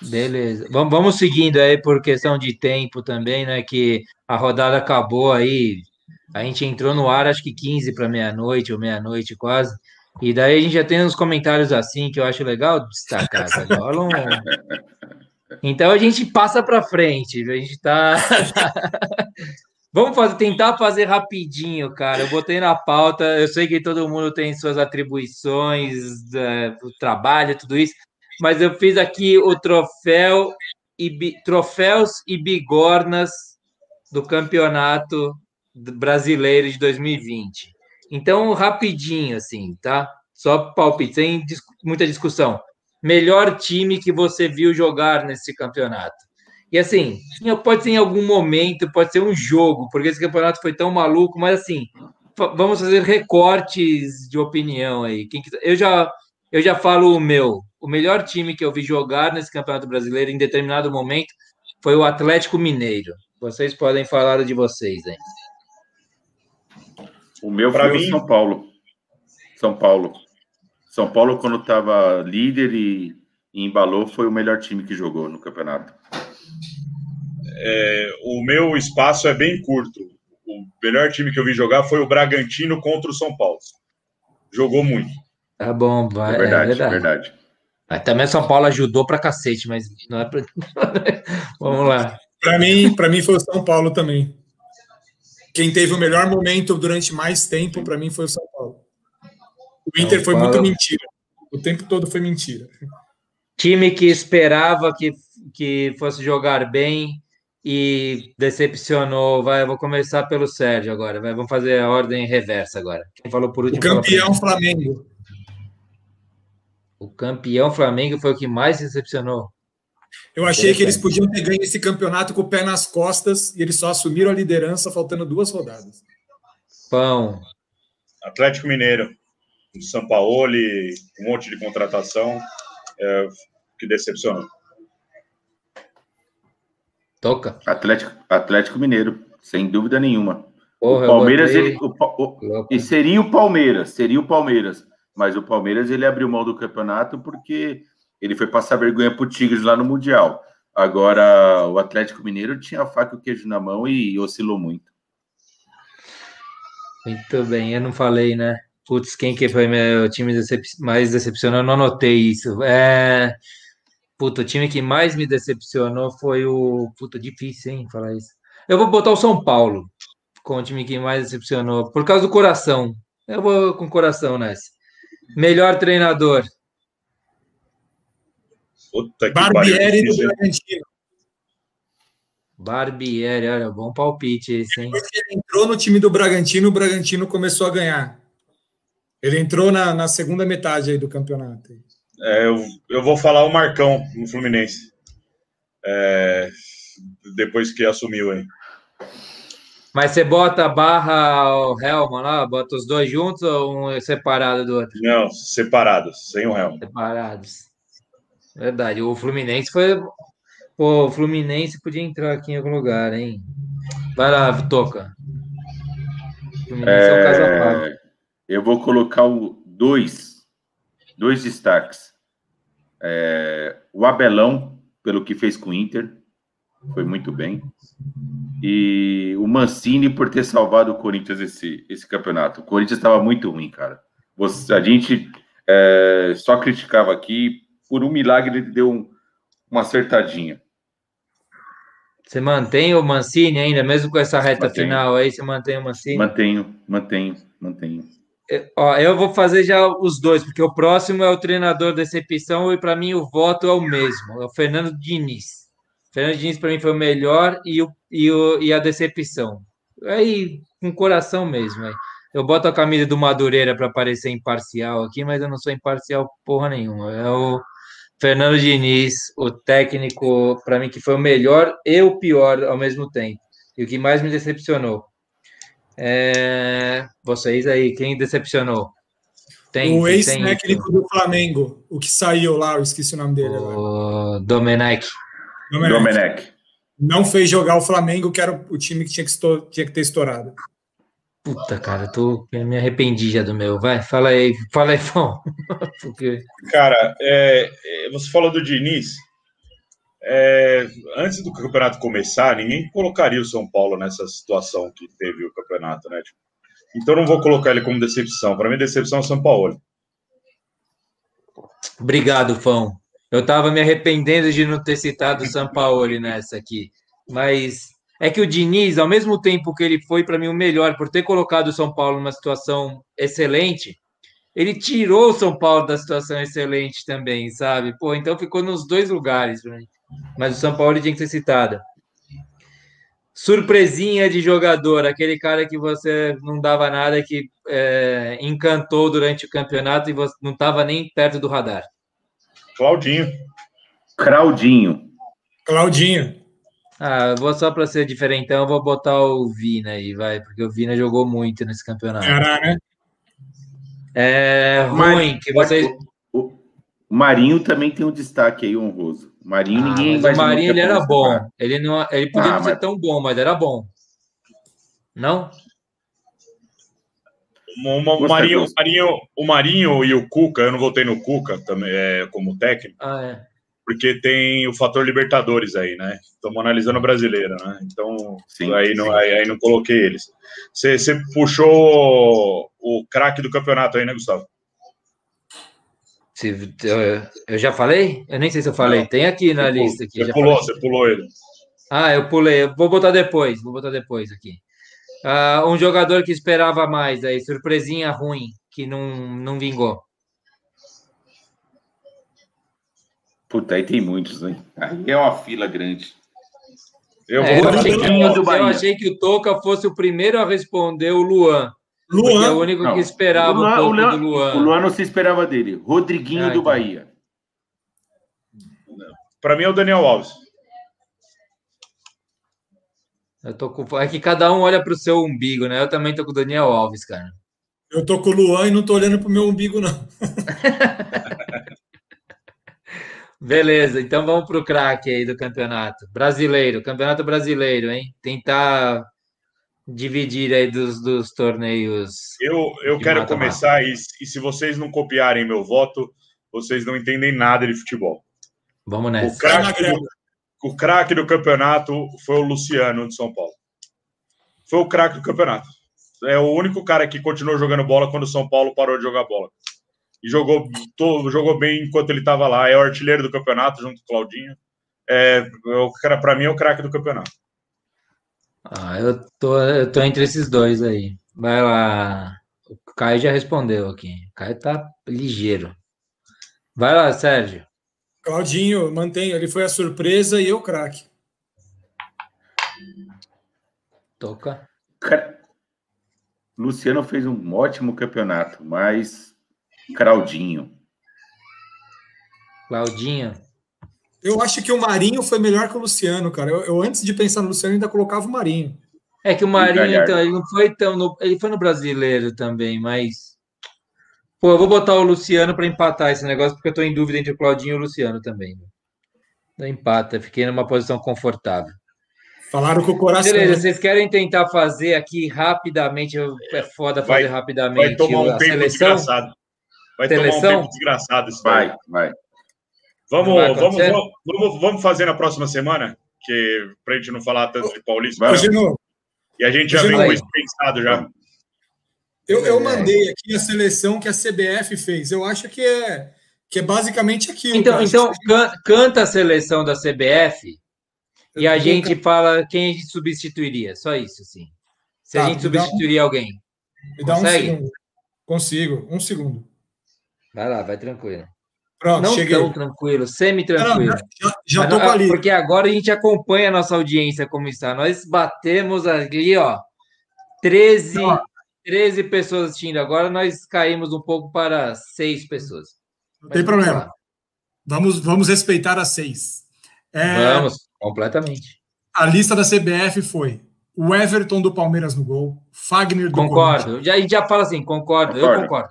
Beleza. Vamos, vamos seguindo aí por questão de tempo também, né? Que a rodada acabou aí. A gente entrou no ar, acho que 15 para meia-noite ou meia-noite quase. E daí a gente já tem uns comentários assim que eu acho legal destacar. Então a gente passa para frente. A gente tá. Vamos fazer, tentar fazer rapidinho, cara. Eu botei na pauta. Eu sei que todo mundo tem suas atribuições, é, trabalho, tudo isso, mas eu fiz aqui o troféu e troféus e bigornas do campeonato brasileiro de 2020. Então, rapidinho, assim, tá? Só palpite, sem muita discussão. Melhor time que você viu jogar nesse campeonato? E assim, pode ser em algum momento, pode ser um jogo, porque esse campeonato foi tão maluco, mas assim, vamos fazer recortes de opinião aí. Eu já, eu já falo o meu. O melhor time que eu vi jogar nesse Campeonato Brasileiro em determinado momento foi o Atlético Mineiro. Vocês podem falar de vocês aí. O meu para mim São Paulo. São Paulo. São Paulo quando estava líder e, e embalou foi o melhor time que jogou no campeonato. É, o meu espaço é bem curto. O melhor time que eu vi jogar foi o Bragantino contra o São Paulo. Jogou muito. Tá bom, vai. É verdade, é verdade. verdade. Mas também São Paulo ajudou pra cacete, mas não é pra... Vamos lá. Para mim, para mim foi o São Paulo também. Quem teve o melhor momento durante mais tempo, para mim, foi o São Paulo. O Inter foi muito mentira. O tempo todo foi mentira. Time que esperava que, que fosse jogar bem e decepcionou. Vai, vou começar pelo Sérgio agora. Vai, vamos fazer a ordem reversa agora. Quem falou por último? O campeão Flamengo. O campeão Flamengo foi o que mais decepcionou. Eu achei que eles podiam ter ganho esse campeonato com o pé nas costas e eles só assumiram a liderança faltando duas rodadas. Pão. Atlético Mineiro, São Paulo, um monte de contratação é, que decepcionou. Toca. Atlético, Atlético Mineiro, sem dúvida nenhuma. Porra, o Palmeiras, ele, o, o, e seria o Palmeiras, seria o Palmeiras. Mas o Palmeiras ele abriu mão do campeonato porque ele foi passar vergonha para o Tigres lá no Mundial. Agora, o Atlético Mineiro tinha a faca e o queijo na mão e oscilou muito. Muito bem, eu não falei, né? Putz, quem que foi meu time decep mais decepcionou? Eu não anotei isso. É... Puta, o time que mais me decepcionou foi o. Puta, difícil, hein, falar isso. Eu vou botar o São Paulo com o time que mais decepcionou, por causa do coração. Eu vou com o coração nessa. Melhor treinador. Puta Barbieri do Bragantino. Barbieri, olha, bom palpite esse, hein? Depois que ele entrou no time do Bragantino, o Bragantino começou a ganhar. Ele entrou na, na segunda metade aí do campeonato. É, eu, eu vou falar o Marcão no Fluminense. É, depois que assumiu aí. Mas você bota a barra o Helman lá, bota os dois juntos ou um separado do outro? Não, separados, sem o Helman. Separados. Verdade. O Fluminense foi. Pô, o Fluminense podia entrar aqui em algum lugar, hein? Vai lá, toca. Fluminense é, é o caso Eu vou colocar o dois, dois destaques. É, o Abelão, pelo que fez com o Inter, foi muito bem. E o Mancini por ter salvado o Corinthians esse, esse campeonato. O Corinthians estava muito ruim, cara. Você, a gente é, só criticava aqui, por um milagre ele deu um, uma acertadinha. Você mantém o Mancini ainda, mesmo com essa reta mantenho. final aí, você mantém o Mancini? Mantenho, mantenho, mantenho. Eu, ó, eu vou fazer já os dois, porque o próximo é o treinador decepção e para mim o voto é o mesmo, é o Fernando Diniz. Fernando Diniz, para mim, foi o melhor e, o, e, o, e a decepção. Aí, com coração mesmo. Aí. Eu boto a camisa do Madureira para parecer imparcial aqui, mas eu não sou imparcial porra nenhuma. É o Fernando Diniz, o técnico, para mim, que foi o melhor e o pior ao mesmo tempo. E o que mais me decepcionou. É... Vocês aí, quem decepcionou? Tem, o ex-técnico do Flamengo, o que saiu lá, eu esqueci o nome dele. O Domenech. Domenech. Domenech. Não fez jogar o Flamengo, que era o time que tinha que, tinha que ter estourado. Puta, cara, tô, me arrependi já do meu. Vai, fala aí, fala aí, Fão. Porque... Cara, é, você falou do Diniz. É, antes do campeonato começar, ninguém colocaria o São Paulo nessa situação que teve o campeonato, né? Tipo, então não vou colocar ele como decepção. Para mim, decepção é o São Paulo. Obrigado, Fão. Eu estava me arrependendo de não ter citado o Sampaoli nessa aqui. Mas é que o Diniz, ao mesmo tempo que ele foi para mim o melhor por ter colocado o São Paulo numa situação excelente, ele tirou o São Paulo da situação excelente também, sabe? Pô, então ficou nos dois lugares mim. Mas o São Paulo tinha que ser citado. Surpresinha de jogador, aquele cara que você não dava nada, que é, encantou durante o campeonato e você não estava nem perto do radar. Claudinho. Claudinho. Claudinho. Ah, vou só para ser diferentão, vou botar o Vina aí, vai, porque o Vina jogou muito nesse campeonato. Caralho, né? É ruim que vocês. O, Marinho também tem um destaque aí honroso. O Marinho, ah, ninguém vai. O Marinho ele era bom. Ele, não, ele podia ah, não ser mas... tão bom, mas era bom. Não? o, Marinho, Marinho, o Marinho e o Cuca, eu não votei no Cuca também é, como técnico. Ah, é. Porque tem o fator Libertadores aí, né? Estamos analisando o brasileiro, né? Então, sim, aí, sim. Não, aí, aí, não coloquei eles. Você puxou o craque do campeonato aí, né, Gustavo? Se, eu, eu, já falei? Eu nem sei se eu falei. Não, Tem aqui na lista. Aqui, você pulou, você pulou ele. Ah, eu pulei. vou botar depois. Vou botar depois aqui. Uh, um jogador que esperava mais aí, surpresinha ruim, que não, não vingou. Puta, aí tem muitos, hein? Aí é uma fila grande. Eu, é, eu, achei que, eu, achei que, o Toca fosse o primeiro a responder o Luan. Luan. É o único não, que esperava o Luan, um pouco Luan, do Luan. O Luan não se esperava dele. Rodriguinho ah, do Bahia. Para mim é o Daniel Alves. Eu tô com... É que cada um olha para o seu umbigo, né? Eu também tô com o Daniel Alves, cara. Eu tô com o Luan e não tô olhando para o meu umbigo, não. Beleza, então vamos para o craque aí do campeonato. Brasileiro, campeonato brasileiro, hein? Tentar dividir aí dos, dos torneios. Eu, eu quero mata -mata. começar, e, e se vocês não copiarem meu voto, vocês não entendem nada de futebol. Vamos nessa. O craque do, o craque do campeonato foi o Luciano de São Paulo. Foi o craque do campeonato. É o único cara que continuou jogando bola quando o São Paulo parou de jogar bola. E jogou, todo, jogou bem enquanto ele estava lá. É o artilheiro do campeonato, junto com o Claudinho. É, para mim, é o craque do campeonato. Ah, eu tô, eu tô entre esses dois aí. Vai lá. O Caio já respondeu aqui. O Caio tá ligeiro. Vai lá, Sérgio. Claudinho, mantenho. Ele foi a surpresa e eu craque. Toca. Luciano fez um ótimo campeonato, mas Claudinho. Claudinho. Eu acho que o Marinho foi melhor que o Luciano, cara. Eu, eu antes de pensar no Luciano ainda colocava o Marinho. É que o Marinho, então, ele não foi tão. No, ele foi no brasileiro também, mas Pô, eu vou botar o Luciano para empatar esse negócio, porque eu estou em dúvida entre o Claudinho e o Luciano também. Não empata, fiquei numa posição confortável. Falaram com o coração. Beleza, vocês querem tentar fazer aqui rapidamente? É foda fazer vai, rapidamente. Vai tomar um a tempo seleção? desgraçado. Vai seleção? tomar um tempo desgraçado isso vai. Vai, Vamos, vai vamos, vamos, vamos fazer na próxima semana, que para a gente não falar tanto de Paulista. E a gente já vem com isso pensado já. Eu, eu é. mandei aqui a seleção que a CBF fez. Eu acho que é, que é basicamente aquilo. Então, então can, canta a seleção da CBF eu e a gente can... fala quem a gente substituiria. Só isso, sim. Se tá, a gente substituiria um... alguém. Me dá Consegue? um segundo. Consigo. Um segundo. Vai lá, vai tranquilo. Pronto, não cheguei. tão tranquilo, semi-tranquilo. Já, já tô ali. Porque agora a gente acompanha a nossa audiência como está. Nós batemos ali, ó, 13, não, 13 pessoas assistindo. Agora nós caímos um pouco para seis pessoas. Não tem problema. Vamos, vamos respeitar as seis. É, vamos, completamente. A lista da CBF foi o Everton do Palmeiras no gol, Fagner do Concordo. Já, já fala assim, concordo, concordo. eu concordo.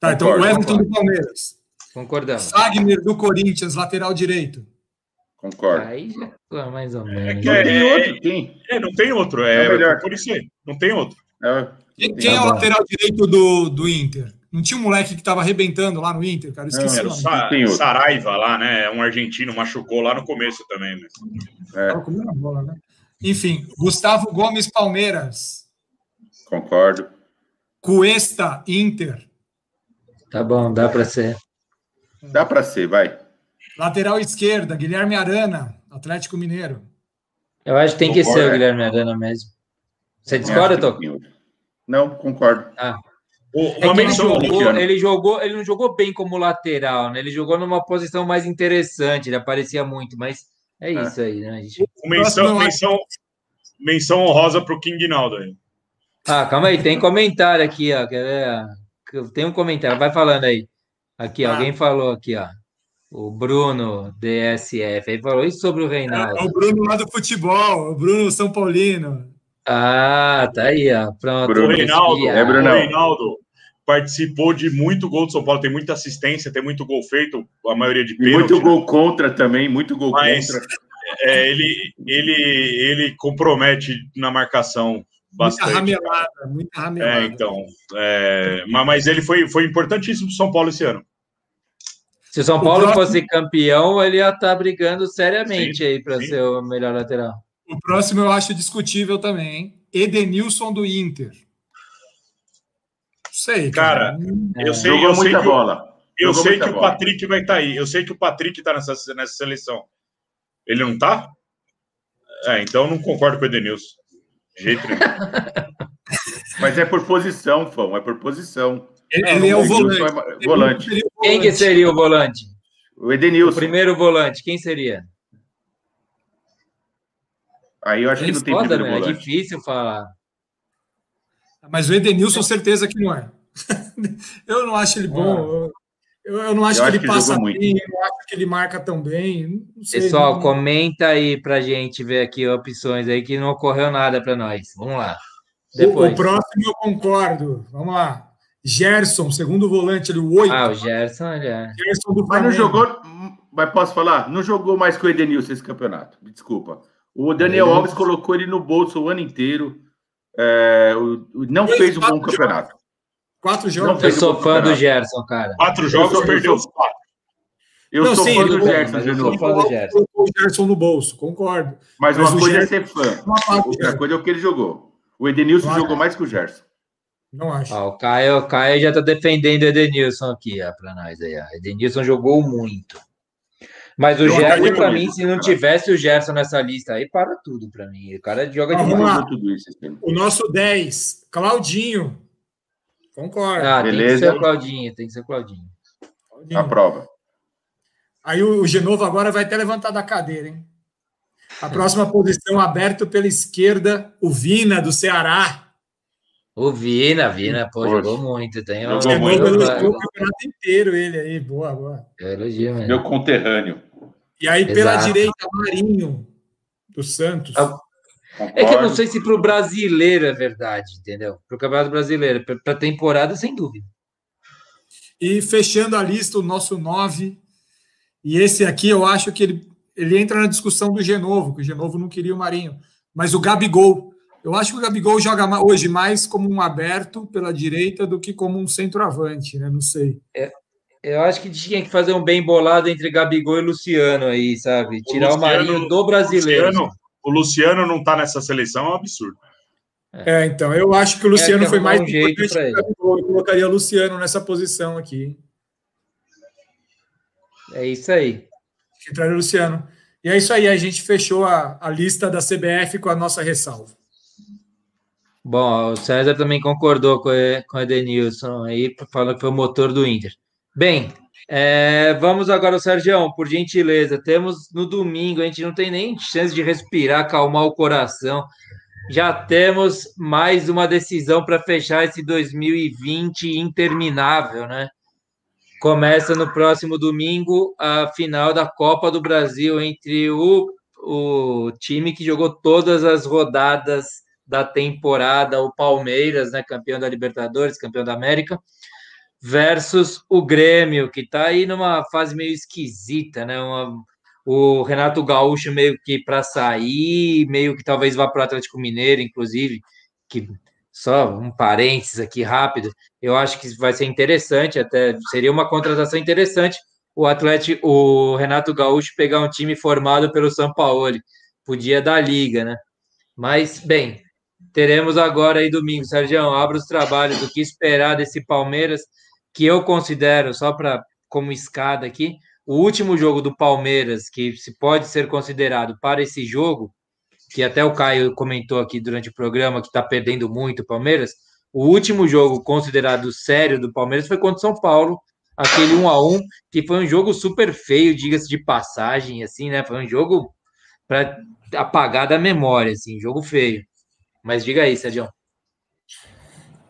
Tá, então o Everton concordo. do Palmeiras. Concordamos. Fagner do Corinthians, lateral direito. Concordo. Aí já mais ou é menos. É, é, não tem outro, tem. É, não tem outro. É, é melhor. Por isso, não tem outro. É, quem, quem é o lateral direito do, do Inter? Não tinha um moleque que estava arrebentando lá no Inter, cara? esqueci não, o Sa Saraiva lá, né? Um argentino machucou lá no começo também. Né? É. Bola, né? Enfim, Gustavo Gomes Palmeiras. Concordo. Cuesta Inter. Tá bom, dá para ser. Dá para ser, vai. Lateral esquerda, Guilherme Arana, Atlético Mineiro. Eu acho que tem Concordo. que ser o Guilherme Arana mesmo. Você discorda, Toco? Não, concordo. Ah. O, é ele, jogou, ele, jogou, ele não jogou bem como lateral, né? Ele jogou numa posição mais interessante, ele aparecia muito, mas é, é. isso aí, né? Gente... Menção, menção, menção honrosa para o King Naldo aí. Ah, calma aí, tem comentário aqui, ó. Tem um comentário, vai falando aí. Aqui, ah. alguém falou aqui, ó. O Bruno DSF, aí falou isso sobre o Reinaldo. É, o Bruno lá do futebol, o Bruno São Paulino. Ah, tá aí, ó. Pronto. O Reinaldo, é, Bruno. o Reinaldo participou de muito gol do São Paulo, tem muita assistência, tem muito gol feito, a maioria de pênalti. Muito gol né? contra também, muito gol Mas, contra. É, ele, ele, ele compromete na marcação bastante. Muita ramelada, muita ramelada. É, então. É, mas ele foi, foi importantíssimo para São Paulo esse ano. Se o São Paulo o próximo... fosse campeão, ele ia estar tá brigando seriamente sim, aí para ser o melhor lateral. O próximo eu acho discutível também, hein? Edenilson do Inter. Não sei. Cara, cara eu é. sei, Jogou eu muita sei bola. Que, eu sei que bola. o Patrick vai estar tá aí. Eu sei que o Patrick está nessa, nessa seleção. Ele não está? É, então eu não concordo com o Edenilson. De jeito. Mas é por posição, Fão, é por posição. Ele, ele é o volante. volante. Quem que seria o volante? O Edenilson. O primeiro volante, quem seria? Aí eu acho que não tem foda, né? É difícil falar. Mas o Edenilson, certeza que não é. eu não acho ele bom. Eu, eu não acho eu que acho ele que passa bem, eu não acho que ele marca tão bem. Sei, Pessoal, não... comenta aí pra gente ver aqui opções aí que não ocorreu nada para nós. Vamos lá. Depois. O, o, próximo eu concordo. Vamos lá. Gerson, segundo volante, ele o 8. Ah, o Gerson, é. Gerson do Mas não jogou. Mas posso falar? Não jogou mais com o Edenilson esse campeonato. Desculpa. O Daniel é. Alves colocou ele no bolso o ano inteiro. É, não fez um bom jogos. campeonato. Quatro jogos. Eu sou um fã do Gerson, cara. Quatro jogos, sou, perdeu os quatro. Eu não, sou sim, fã do Gerson, de novo. Fã do Gerson. o Gerson no bolso, concordo. Mas, Mas uma coisa Gerson... é ser fã. Outra coisa é o que ele jogou. O Edenilson jogou mais que o Gerson. Não acho. Ah, o, Caio, o Caio já está defendendo o Edenilson aqui para nós. Aí, ó. Edenilson jogou muito. Mas o Gerson, para mim, se não tivesse o Gerson nessa lista aí, para tudo para mim. O cara joga de demais. Tudo isso, o nosso 10, Claudinho. Concordo. Ah, Beleza. tem que ser o Claudinho, tem que ser o Claudinho. Claudinho. A prova. Aí o, o Genovo agora vai até levantar da cadeira, hein? A próxima posição aberto pela esquerda, o Vina do Ceará. O Vina, Vina, pô, Poxa. jogou muito. Tem jogou um... muito. o campeonato inteiro ele aí, boa, boa. Eu elogio, mano. Meu conterrâneo. E aí, Exato. pela direita, Marinho, do Santos. É que eu não sei se para o brasileiro é verdade, entendeu? Para o Campeonato Brasileiro, para a temporada, sem dúvida. E fechando a lista, o nosso 9. E esse aqui eu acho que ele, ele entra na discussão do Genovo, que o Genovo não queria o Marinho. Mas o Gabigol. Eu acho que o Gabigol joga hoje mais como um aberto pela direita do que como um centroavante, né? Não sei. É, eu acho que tinha que fazer um bem bolado entre Gabigol e Luciano aí, sabe? Tirar o, Luciano, o Marinho do brasileiro. Luciano, o Luciano não tá nessa seleção, é um absurdo. É, então, eu acho que o Luciano é, foi mais um jeito para ele. Gabigol. Eu colocaria o Luciano nessa posição aqui. É isso aí. Entraria o Luciano. E é isso aí, a gente fechou a, a lista da CBF com a nossa ressalva. Bom, o César também concordou com, com o Edenilson aí, falando que foi o motor do Inter. Bem, é, vamos agora, Sérgio, por gentileza. Temos no domingo, a gente não tem nem chance de respirar, acalmar o coração. Já temos mais uma decisão para fechar esse 2020 interminável, né? Começa no próximo domingo a final da Copa do Brasil entre o, o time que jogou todas as rodadas da temporada, o Palmeiras, né, campeão da Libertadores, campeão da América, versus o Grêmio, que está aí numa fase meio esquisita, né? Uma, o Renato Gaúcho meio que para sair, meio que talvez vá para o Atlético Mineiro, inclusive, que só um parênteses aqui rápido, eu acho que vai ser interessante, até seria uma contratação interessante o Atlético, o Renato Gaúcho pegar um time formado pelo São Paulo, podia dar liga, né? Mas, bem, teremos agora aí domingo. Sérgio, abra os trabalhos do que esperar desse Palmeiras, que eu considero, só para como escada aqui, o último jogo do Palmeiras, que se pode ser considerado para esse jogo, que até o Caio comentou aqui durante o programa que está perdendo muito o Palmeiras, o último jogo considerado sério do Palmeiras foi contra o São Paulo, aquele 1 a 1 que foi um jogo super feio, diga-se de passagem, assim, né? Foi um jogo para apagar da memória, assim, jogo feio. Mas diga aí, Sérgio.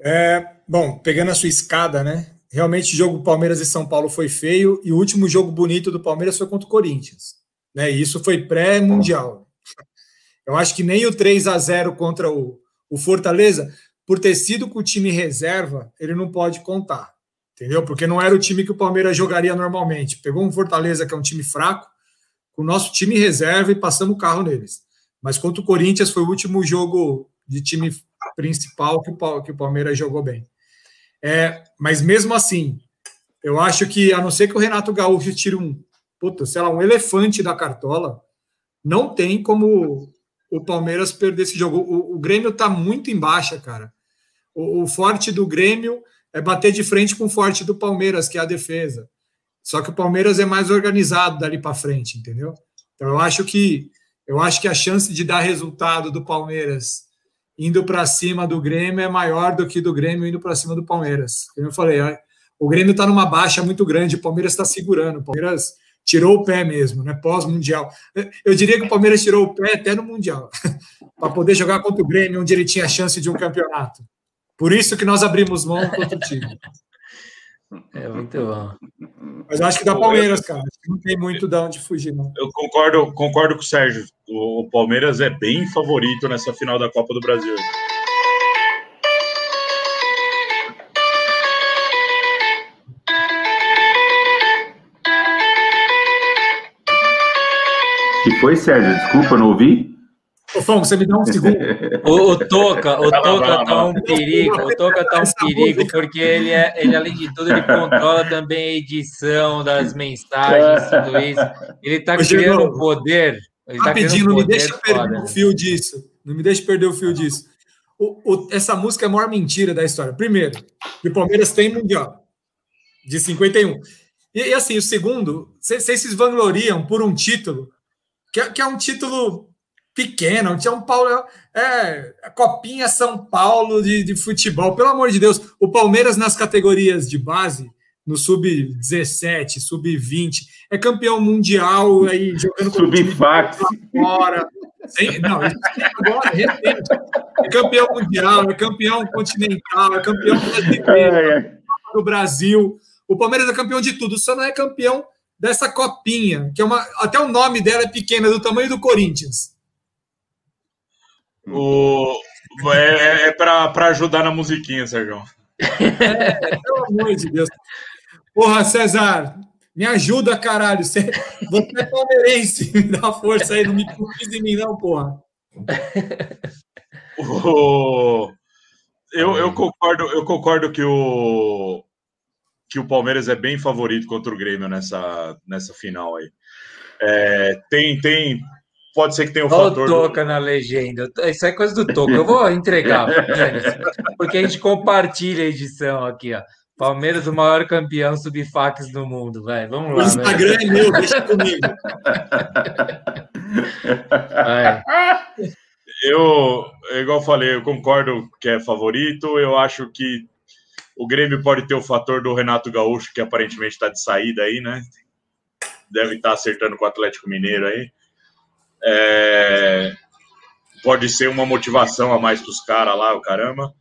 É, bom, pegando a sua escada, né? Realmente o jogo Palmeiras e São Paulo foi feio e o último jogo bonito do Palmeiras foi contra o Corinthians. Né? E isso foi pré-mundial. Eu acho que nem o 3 a 0 contra o, o Fortaleza, por ter sido com o time reserva, ele não pode contar. Entendeu? Porque não era o time que o Palmeiras jogaria normalmente. Pegou um Fortaleza que é um time fraco, com o nosso time reserva e passamos o carro neles. Mas contra o Corinthians foi o último jogo de time principal que o, que o Palmeiras jogou bem. É, mas mesmo assim, eu acho que, a não ser que o Renato Gaúcho tire um, puta, sei lá, um elefante da cartola, não tem como o Palmeiras perder esse jogo. O, o Grêmio está muito em baixa, cara. O, o, forte do Grêmio é bater de frente com o forte do Palmeiras, que é a defesa. Só que o Palmeiras é mais organizado dali para frente, entendeu? Então eu acho que eu acho que a chance de dar resultado do Palmeiras indo para cima do Grêmio é maior do que do Grêmio indo para cima do Palmeiras. Como eu falei, o Grêmio está numa baixa muito grande, o Palmeiras está segurando. O Palmeiras tirou o pé mesmo, né? Pós-mundial. Eu diria que o Palmeiras tirou o pé até no Mundial, para poder jogar contra o Grêmio, onde ele tinha chance de um campeonato. Por isso que nós abrimos mão contra o time. É muito bom. Mas eu acho que dá Palmeiras, cara. Não tem muito de onde fugir, não. Eu concordo, concordo com o Sérgio. O Palmeiras é bem favorito nessa final da Copa do Brasil. que foi, Sérgio? Desculpa, não ouvi. Ô, Fão, você me dá um segundo. O, o Toca, o Toca tá um perigo, o Toca tá um perigo, porque ele, é, ele, além de tudo, ele controla também a edição das mensagens, tudo isso. Ele tá criando um poder. Ele tá Rapidinho, não me deixa perder o fio disso. Não me deixe perder o fio disso. O, o, essa música é a maior mentira da história. Primeiro, que o Palmeiras tem Mundial, de 51. E, e assim, o segundo, vocês se vangloriam por um título, que é, que é um título pequena, tinha um Paulo. É, a Copinha São Paulo de, de futebol, pelo amor de Deus. O Palmeiras nas categorias de base, no sub-17, sub-20, é campeão mundial aí jogando com Sub-fax. fora. não, agora, recente. É campeão mundial, é campeão continental, é campeão brasileiro, do Brasil. O Palmeiras é campeão de tudo, só não é campeão dessa copinha, que é uma. Até o nome dela é pequeno, é do tamanho do Corinthians. O, é é para ajudar na musiquinha, Sérgio. É, pelo amor de Deus. Porra, César, me ajuda, caralho. Você, você é palmeirense. Me dá força aí, não me pisa em mim, não, porra. O, eu, eu, concordo, eu concordo que o, que o Palmeiras é bem favorito contra o Grêmio nessa, nessa final aí. É, tem, tem pode ser que tenha o Olha fator. o Toca do... na legenda. Isso é coisa do Toca. Eu vou entregar, porque a gente compartilha a edição aqui, ó. Palmeiras, o maior campeão subfax do mundo, vai. Vamos lá. O Instagram véio. é meu, deixa comigo. Eu, igual eu falei, eu concordo que é favorito. Eu acho que o Grêmio pode ter o fator do Renato Gaúcho, que aparentemente está de saída aí, né? Deve estar tá acertando com o Atlético Mineiro aí. É, pode ser uma motivação a mais para os caras lá, o caramba.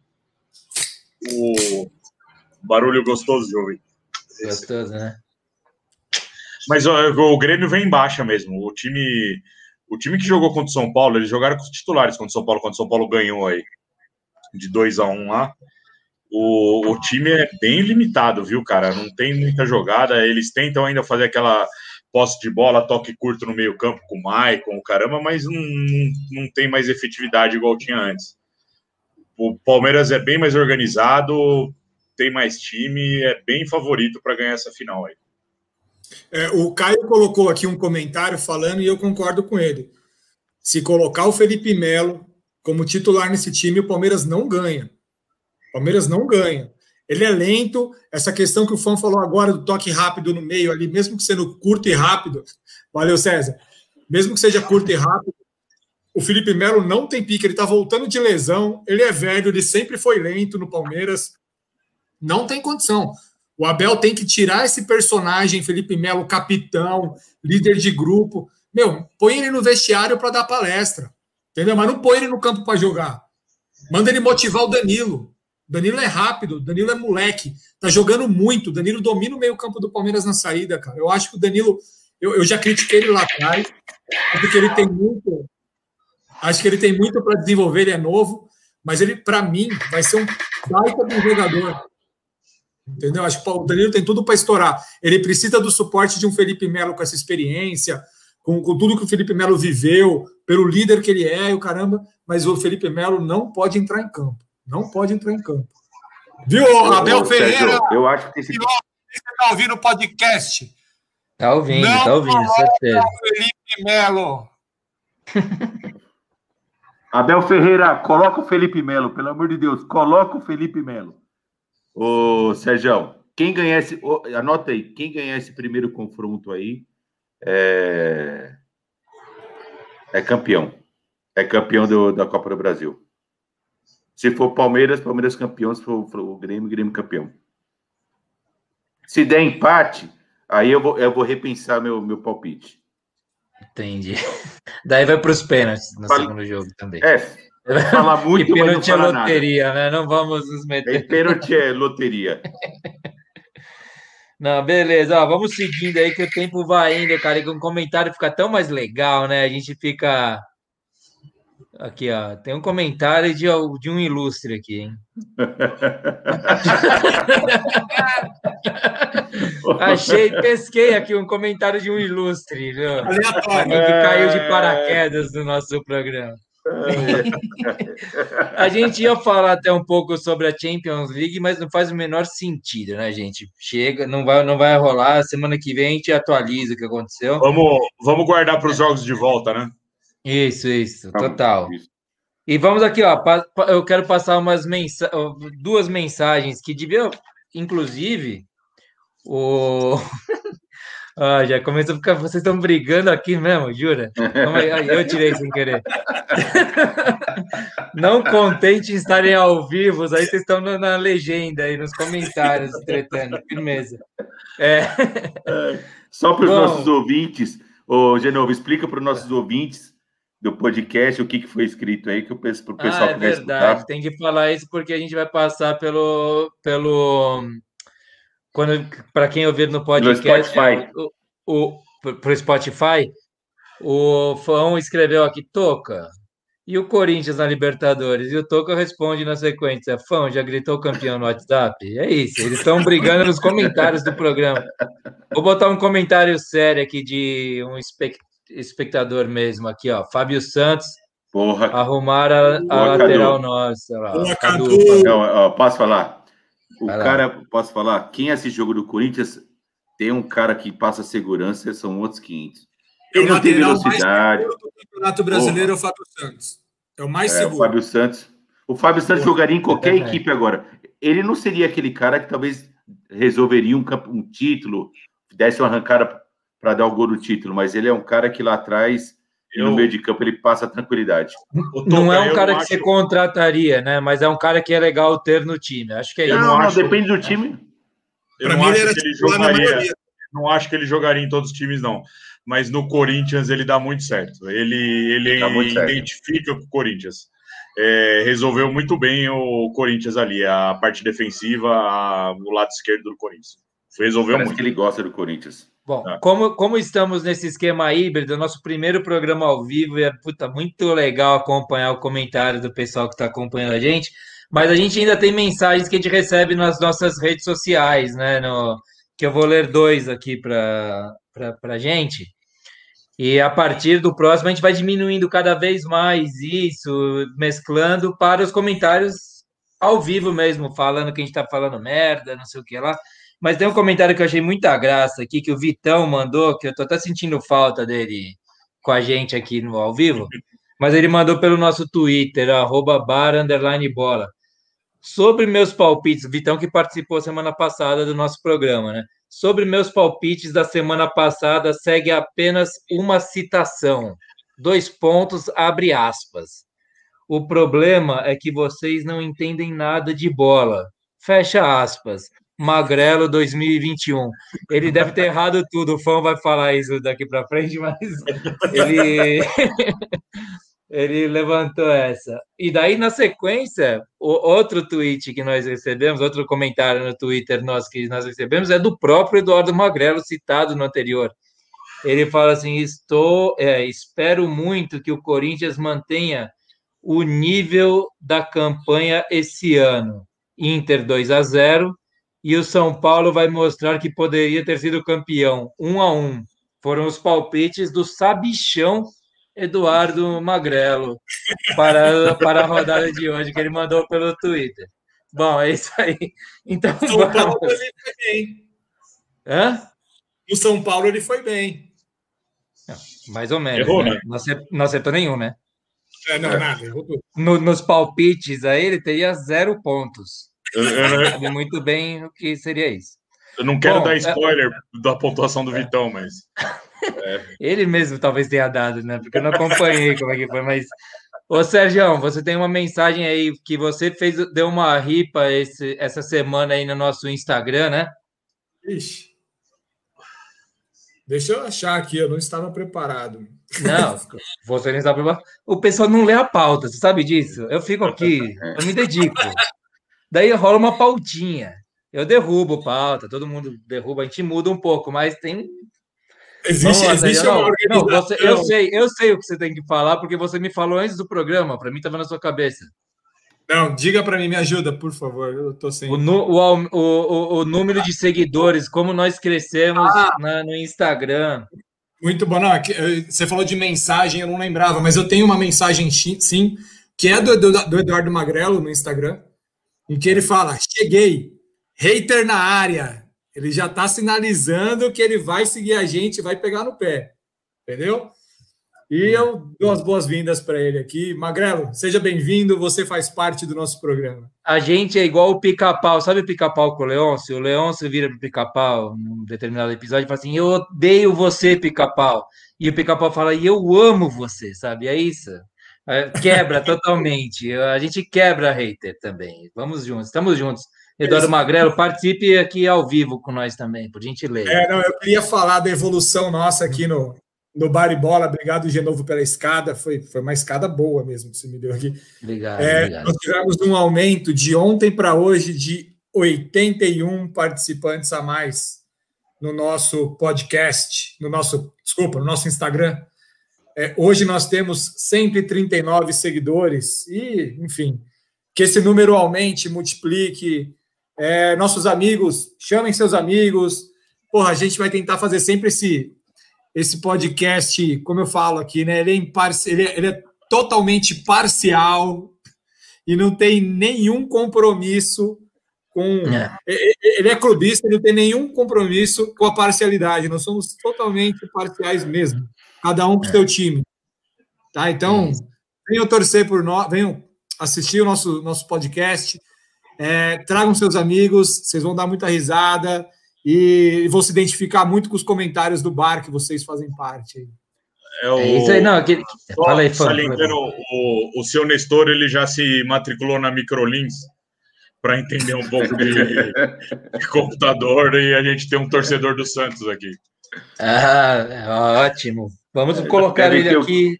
O barulho gostoso de ouvir. Gostoso, né? Mas ó, o Grêmio vem em baixa mesmo. O time, o time que jogou contra o São Paulo, eles jogaram com os titulares contra o São Paulo, quando o São Paulo ganhou aí de 2 a 1 um lá. O, o time é bem limitado, viu, cara? Não tem muita jogada. Eles tentam ainda fazer aquela posse de bola, toque curto no meio campo com o Maicon, o caramba, mas não, não, não tem mais efetividade igual tinha antes. O Palmeiras é bem mais organizado, tem mais time, é bem favorito para ganhar essa final aí. É, o Caio colocou aqui um comentário falando e eu concordo com ele. Se colocar o Felipe Melo como titular nesse time, o Palmeiras não ganha. O Palmeiras não ganha. Ele é lento. Essa questão que o fã falou agora do toque rápido no meio ali, mesmo que sendo curto e rápido. Valeu, César. Mesmo que seja curto e rápido, o Felipe Melo não tem pique, ele tá voltando de lesão, ele é velho, ele sempre foi lento no Palmeiras. Não tem condição. O Abel tem que tirar esse personagem, Felipe Melo, capitão, líder de grupo. Meu, põe ele no vestiário para dar palestra. Entendeu? Mas não põe ele no campo para jogar. Manda ele motivar o Danilo. Danilo é rápido, Danilo é moleque, tá jogando muito. Danilo domina o meio-campo do Palmeiras na saída, cara. Eu acho que o Danilo, eu, eu já critiquei ele lá atrás, porque ele tem muito. Acho que ele tem muito para desenvolver, ele é novo, mas ele, para mim, vai ser um baita de um jogador. Entendeu? Acho que o Danilo tem tudo para estourar. Ele precisa do suporte de um Felipe Melo com essa experiência, com, com tudo que o Felipe Melo viveu, pelo líder que ele é e o caramba, mas o Felipe Melo não pode entrar em campo. Não pode entrar em campo. Viu, Abel Ferreira? Sérgio, eu acho que esse... você está ouvindo o podcast. Tá ouvindo, não tá ouvindo, certeza. Felipe Melo. Abel Ferreira, coloca o Felipe Melo, pelo amor de Deus, coloca o Felipe Melo. Ô, Sérgio, quem ganhar esse. Anota aí, quem ganhar esse primeiro confronto aí é, é campeão. É campeão do, da Copa do Brasil. Se for Palmeiras, Palmeiras campeão. Se for, for o Grêmio, Grêmio campeão. Se der empate, aí eu vou, eu vou repensar meu, meu palpite. Entendi. Daí vai para os pênaltis no Fala... segundo jogo também. É, falar muito, e pênalti é loteria, nada. né? Não vamos nos meter. E pênalti é loteria. Não, beleza. Ó, vamos seguindo aí que o tempo vai indo, cara. E com o comentário fica tão mais legal, né? A gente fica. Aqui, ó. Tem um comentário de, de um ilustre aqui, hein? Achei, pesquei aqui um comentário de um ilustre, viu? Aleatório. Que caiu de paraquedas no nosso programa. a gente ia falar até um pouco sobre a Champions League, mas não faz o menor sentido, né, gente? Chega, não vai, não vai rolar. Semana que vem a gente atualiza o que aconteceu. Vamos, vamos guardar para os jogos de volta, né? Isso, isso, total. E vamos aqui, ó. Eu quero passar umas mensa duas mensagens que deviam, inclusive, o Ah, já começou a ficar. Vocês estão brigando aqui mesmo, jura? Eu tirei sem querer. Não contente em estarem ao vivo, aí vocês estão na legenda aí, nos comentários, tretando. Firmeza. É. Só para os nossos ouvintes, ô Genovo, explica para os nossos ouvintes do podcast o que, que foi escrito aí, que o pessoal ah, é verdade, escutar. tem que falar isso porque a gente vai passar pelo. pelo quando para quem ouvir no podcast, no Spotify. o, o pro Spotify, o Fão escreveu aqui Toca. E o Corinthians na Libertadores? E o Toca responde na sequência: Fão, já gritou campeão no WhatsApp? É isso, eles estão brigando nos comentários do programa. Vou botar um comentário sério aqui de um espectador mesmo aqui, ó. Fábio Santos. Porra. Arrumar a, a lateral nossa. Lá, Não, ó, posso falar? O Vai cara, lá. posso falar, quem assiste jogo do Corinthians tem um cara que passa segurança, são outros 500. Ele não tem velocidade. do Campeonato Brasileiro é o Fábio Santos. É o mais é, seguro. O Fábio Santos. O Fábio Santos jogaria em qualquer equipe agora. Ele não seria aquele cara que talvez resolveria um, um título, desse uma arrancada para dar o gol do título, mas ele é um cara que lá atrás eu... no meio de campo ele passa tranquilidade. Não é um cara que acho... você contrataria, né? Mas é um cara que é legal ter no time. Acho que é não, isso. Não, não, depende do time. Eu não acho que ele jogaria. Não acho que ele jogaria em todos os times, não. Mas no Corinthians ele dá muito certo. Ele, ele identifica certo. com o Corinthians. É, resolveu muito bem o Corinthians ali, a parte defensiva, a, o lado esquerdo do Corinthians. Resolveu Parece muito. que ele gosta do Corinthians. Bom, é. como, como estamos nesse esquema híbrido, nosso primeiro programa ao vivo, é puta, muito legal acompanhar o comentário do pessoal que está acompanhando a gente, mas a gente ainda tem mensagens que a gente recebe nas nossas redes sociais, né? No, que eu vou ler dois aqui para a gente. E a partir do próximo, a gente vai diminuindo cada vez mais isso, mesclando para os comentários ao vivo mesmo, falando que a gente está falando merda, não sei o que lá. Mas tem um comentário que eu achei muita graça aqui, que o Vitão mandou, que eu tô até sentindo falta dele com a gente aqui no ao vivo, mas ele mandou pelo nosso Twitter, arroba bar, bola. Sobre meus palpites, Vitão que participou semana passada do nosso programa, né? Sobre meus palpites da semana passada, segue apenas uma citação. Dois pontos, abre aspas. O problema é que vocês não entendem nada de bola. Fecha aspas. Magrelo 2021. Ele deve ter errado tudo, o fã vai falar isso daqui para frente, mas ele ele levantou essa. E daí na sequência, o outro tweet que nós recebemos, outro comentário no Twitter nosso que nós recebemos é do próprio Eduardo Magrelo citado no anterior. Ele fala assim: "Estou, é, espero muito que o Corinthians mantenha o nível da campanha esse ano. Inter 2 a 0, e o São Paulo vai mostrar que poderia ter sido campeão, um a um. Foram os palpites do Sabichão Eduardo Magrelo para, para a rodada de hoje, que ele mandou pelo Twitter. Bom, é isso aí. Então, São vamos. Paulo ele foi bem. Hã? No São Paulo ele foi bem. Mais ou menos. Errou, né? né? Não acertou, não acertou nenhum, né? É, não, nada, errou tudo. No- nos palpites aí, ele teria zero pontos. Eu, muito bem o que seria isso. eu não quero Bom, dar é- spoiler da pontuação do Vitão, mas. Ele mesmo talvez tenha dado, né? Porque eu não acompanhei como é que foi, mas. Ô, Sérgio, você tem uma mensagem aí que você fez, deu uma ripa esse, essa semana aí no nosso Instagram, né? Ixi. Deixa eu achar aqui, eu não estava preparado. Não, você não está preparado. O pessoal não lê a pauta, você sabe disso? Eu fico aqui, eu me dedico. Daí rola uma pautinha. Eu derrubo pauta, todo mundo derruba, a gente muda um pouco, mas tem Existe, lá, existe uma Não, você- eu sei, eu sei o que você tem que falar, porque você me falou antes do programa, para mim estava na sua cabeça. Não, diga para mim, me ajuda, por favor. Eu tô sem. O, o, o, o, número de seguidores, como nós crescemos Ah. na- no Instagram. Muito bom. Não, é eh, você falou de mensagem, eu não lembrava, mas eu tenho uma mensagem sim, que é do, Edu- do Eduardo Magrelo no Instagram, em que ele fala: Cheguei, hater na área. Ele já está sinalizando que ele vai seguir a gente, vai pegar no pé. Entendeu? E eu dou as boas-vindas para ele aqui. Magrelo, seja bem-vindo, você faz parte do nosso programa. A gente é igual o pica-pau. Sabe o pica-pau com o Leôncio? O Leôncio vira pro pica-pau num determinado episódio e fala assim: Eu odeio você, pica-pau. E o pica-pau fala: E eu amo você, sabe? É isso. É, Quebra totalmente. A gente quebra hater também. Vamos juntos, estamos juntos. Eduardo Magrelo, participe aqui ao vivo com nós também, por gentileza. É, não, eu queria falar da evolução nossa aqui no, no Bar e Bola. Obrigado, Genovo, pela escada. Foi, foi uma escada boa mesmo que você me deu aqui. Obrigado, É, obrigado. nós tivemos um aumento de ontem para hoje de 81 participantes a mais no nosso podcast, no nosso, desculpa, no nosso Instagram. É, hoje nós temos 139 seguidores e, enfim, que esse número aumente, multiplique. É, nossos amigos, chamem seus amigos. Porra, a gente vai tentar fazer sempre esse esse podcast, como eu falo aqui, né? Ele é, imparci- ele é, ele é totalmente parcial e não tem nenhum compromisso com. É. E- e- Ele é clubista, ele não tem nenhum compromisso com a parcialidade. Nós somos totalmente parciais mesmo, cada um com o seu time. Tá? Então, venham torcer por nós, venham assistir o nosso, nosso podcast, é, tragam seus amigos, vocês vão dar muita risada e vão se identificar muito com os comentários do bar que vocês fazem parte. É, o, É isso aí, não. aquele- Só Fala aí, fala. salientando, o, o seu Nestor ele já se matriculou na Microlins para entender um pouco de, de computador e a gente tem um torcedor do Santos aqui. Ah, ótimo. Vamos colocar deve ele aqui.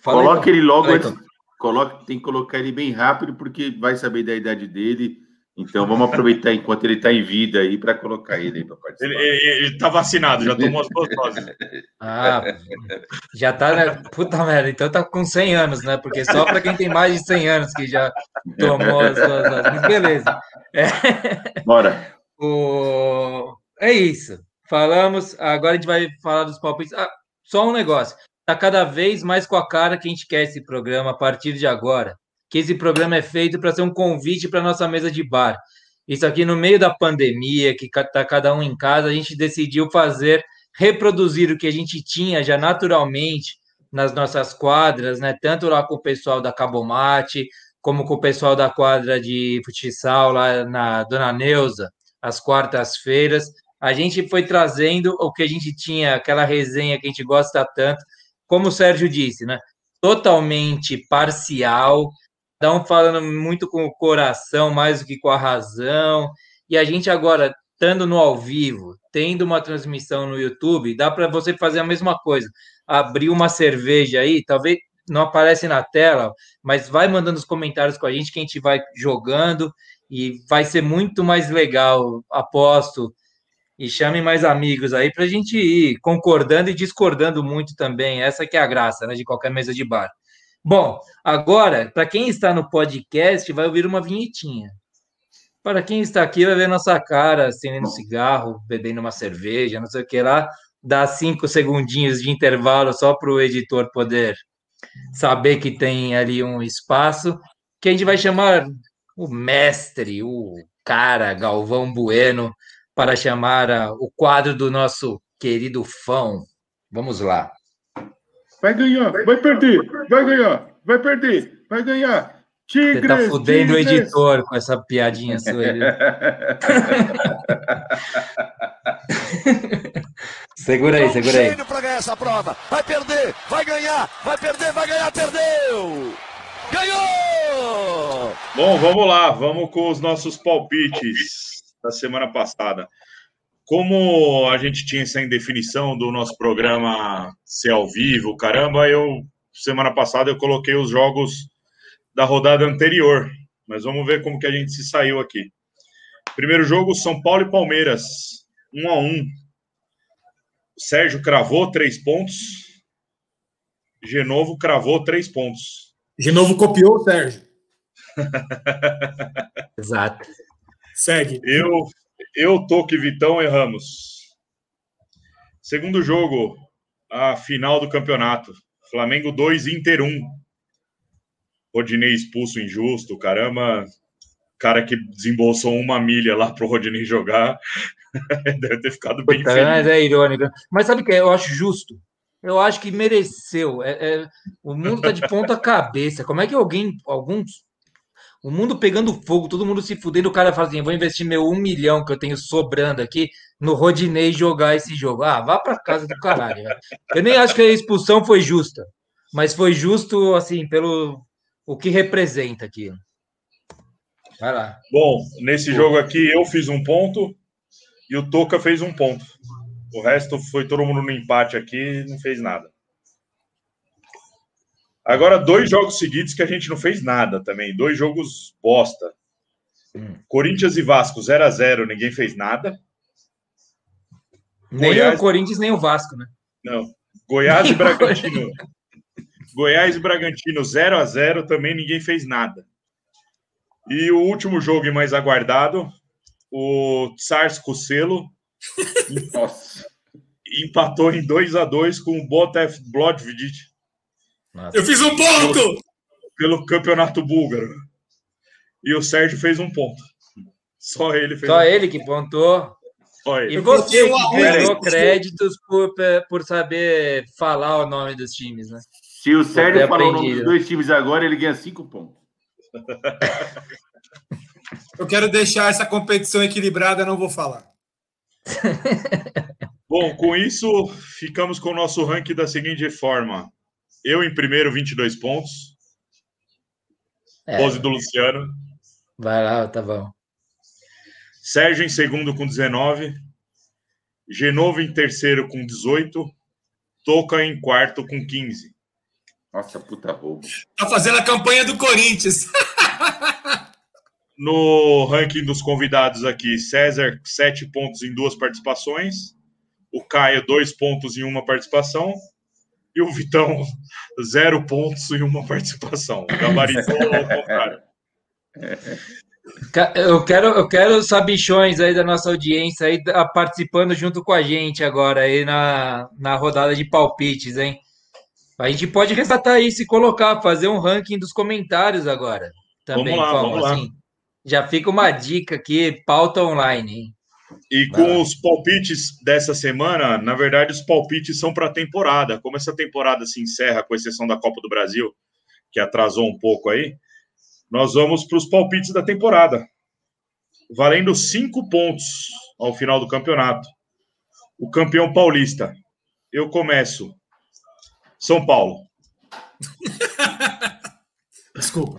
Fala aí, Coloque ele logo aí, antes. Coloque, tem que colocar ele bem rápido, porque vai saber da idade dele. Então vamos aproveitar enquanto ele está em vida aí para colocar ele aí para participar. Ele, ele, ele tá vacinado, já tomou as duas doses. Ah, já tá, né? Puta merda, então tá com 100 anos, né? Porque só para quem tem mais de 100 anos que já tomou as duas doses. Mas beleza. Bora. O... É isso. Falamos, agora a gente vai falar dos palpites. Ah, só um negócio. Tá cada vez mais com a cara que a gente quer esse programa a partir de agora. Que esse programa é feito para ser um convite para nossa mesa de bar. Isso aqui no meio da pandemia, que ca- tá cada um em casa, a gente decidiu fazer, reproduzir o que a gente tinha já naturalmente nas nossas quadras, né? Tanto lá com o pessoal da Cabomate, como com o pessoal da quadra de futsal lá na Dona Neuza, às quartas-feiras. A gente foi trazendo o que a gente tinha, aquela resenha que a gente gosta tanto, como o Sérgio disse, né? Totalmente parcial, cada um falando muito com o coração mais do que com a razão. E a gente agora, estando no ao vivo, tendo uma transmissão no YouTube, dá para você fazer a mesma coisa. Abrir uma cerveja aí, talvez não aparece na tela, mas vai mandando os comentários com a gente que a gente vai jogando e vai ser muito mais legal, aposto. E chame mais amigos aí para a gente ir concordando e discordando muito também. Essa que é a graça né, de qualquer mesa de bar. Bom, agora, para quem está no podcast, vai ouvir uma vinhetinha. Para quem está aqui, vai ver nossa cara acendendo cigarro, bebendo uma cerveja, não sei o que lá. dar cinco segundinhos de intervalo só para o editor poder saber que tem ali um espaço, que a gente vai chamar o mestre, o cara, Galvão Bueno, para chamar a, o quadro do nosso querido fão. Vamos lá. Vai ganhar, vai perder, vai ganhar, vai perder, vai ganhar. Tigres, Você tá fudendo tigres. o editor com essa piadinha sua aí. segura aí, segura aí. para ganhar essa prova. Vai perder, vai ganhar, vai perder, vai ganhar, perdeu! Ganhou! Bom, vamos lá, vamos com os nossos palpites da semana passada. Como a gente tinha essa indefinição do nosso programa ser ao vivo, caramba, eu semana passada eu coloquei os jogos da rodada anterior. Mas vamos ver como que a gente se saiu aqui. Primeiro jogo, São Paulo e Palmeiras, um a um. Sérgio cravou três pontos. Genovo cravou três pontos. Genovo copiou o Sérgio. Exato. Segue. Eu, eu, Toque Vitão, erramos. Segundo jogo, a final do campeonato. Flamengo 2, Inter 1. Rodinei expulso injusto, caramba, cara que desembolsou uma milha lá pro Rodinei jogar, deve ter ficado bem Puta, feliz. Mas é irônico. Mas sabe o que eu acho justo? Eu acho que mereceu. É, é, o mundo tá de ponta cabeça. Como é que alguém, alguns, o mundo pegando fogo, todo mundo se fudendo, o cara fala assim, vou investir meu um milhão que eu tenho sobrando aqui no Rodinei jogar esse jogo. Ah, vá para casa do caralho. Velho. Eu nem acho que a expulsão foi justa, mas foi justo, assim, pelo o que representa aquilo. Vai lá. Bom, nesse jogo aqui eu fiz um ponto e o Toca fez um ponto. O resto foi todo mundo no empate aqui, não fez nada. Agora, dois jogos seguidos que a gente não fez nada também. Dois jogos bosta. Hum. Corinthians e Vasco 0 a 0 ninguém fez nada. Nem Goiás... o Corinthians, nem o Vasco, né? Não. Goiás e Bragantino Goiás e Bragantino 0 a 0 também ninguém fez nada. E o último jogo e mais aguardado, o Tsars Kucelo empatou em 2 a 2 com o Botef Blodvid. Eu fiz um ponto! Pelo, pelo campeonato búlgaro. E o Sérgio fez um ponto. Só ele fez. Só um ele ponto. que pontou. E você que ganhou créditos por, por saber falar o nome dos times, né? Se o Sérgio falou o nome dos dois times agora, ele ganha cinco pontos. Eu quero deixar essa competição equilibrada, não vou falar. Bom, com isso, ficamos com o nosso ranking da seguinte forma. Eu em primeiro, 22 pontos. É. Pose do Luciano. Vai lá, tá bom. Sérgio em segundo com 19. Genovo em terceiro com 18. Toca em quarto com 15. Nossa, puta roubo. Tá fazendo a campanha do Corinthians. no ranking dos convidados aqui, César, sete pontos em duas participações. O Caio, dois pontos em uma participação. E o Vitão, zero pontos em uma participação. Gabaritou ao contrário. Eu quero, eu quero os sabichões aí da nossa audiência aí participando junto com a gente agora aí na, na rodada de palpites, hein? A gente pode resgatar isso e colocar, fazer um ranking dos comentários agora. Também, vamos lá, vamos assim. lá. Já fica uma dica aqui, pauta online, hein? E com os palpites dessa semana, na verdade, os palpites são para a temporada. Como essa temporada se encerra, com exceção da Copa do Brasil, que atrasou um pouco aí, nós vamos para os palpites da temporada. Valendo cinco pontos ao final do campeonato. O campeão paulista. Eu começo são Paulo. Desculpa.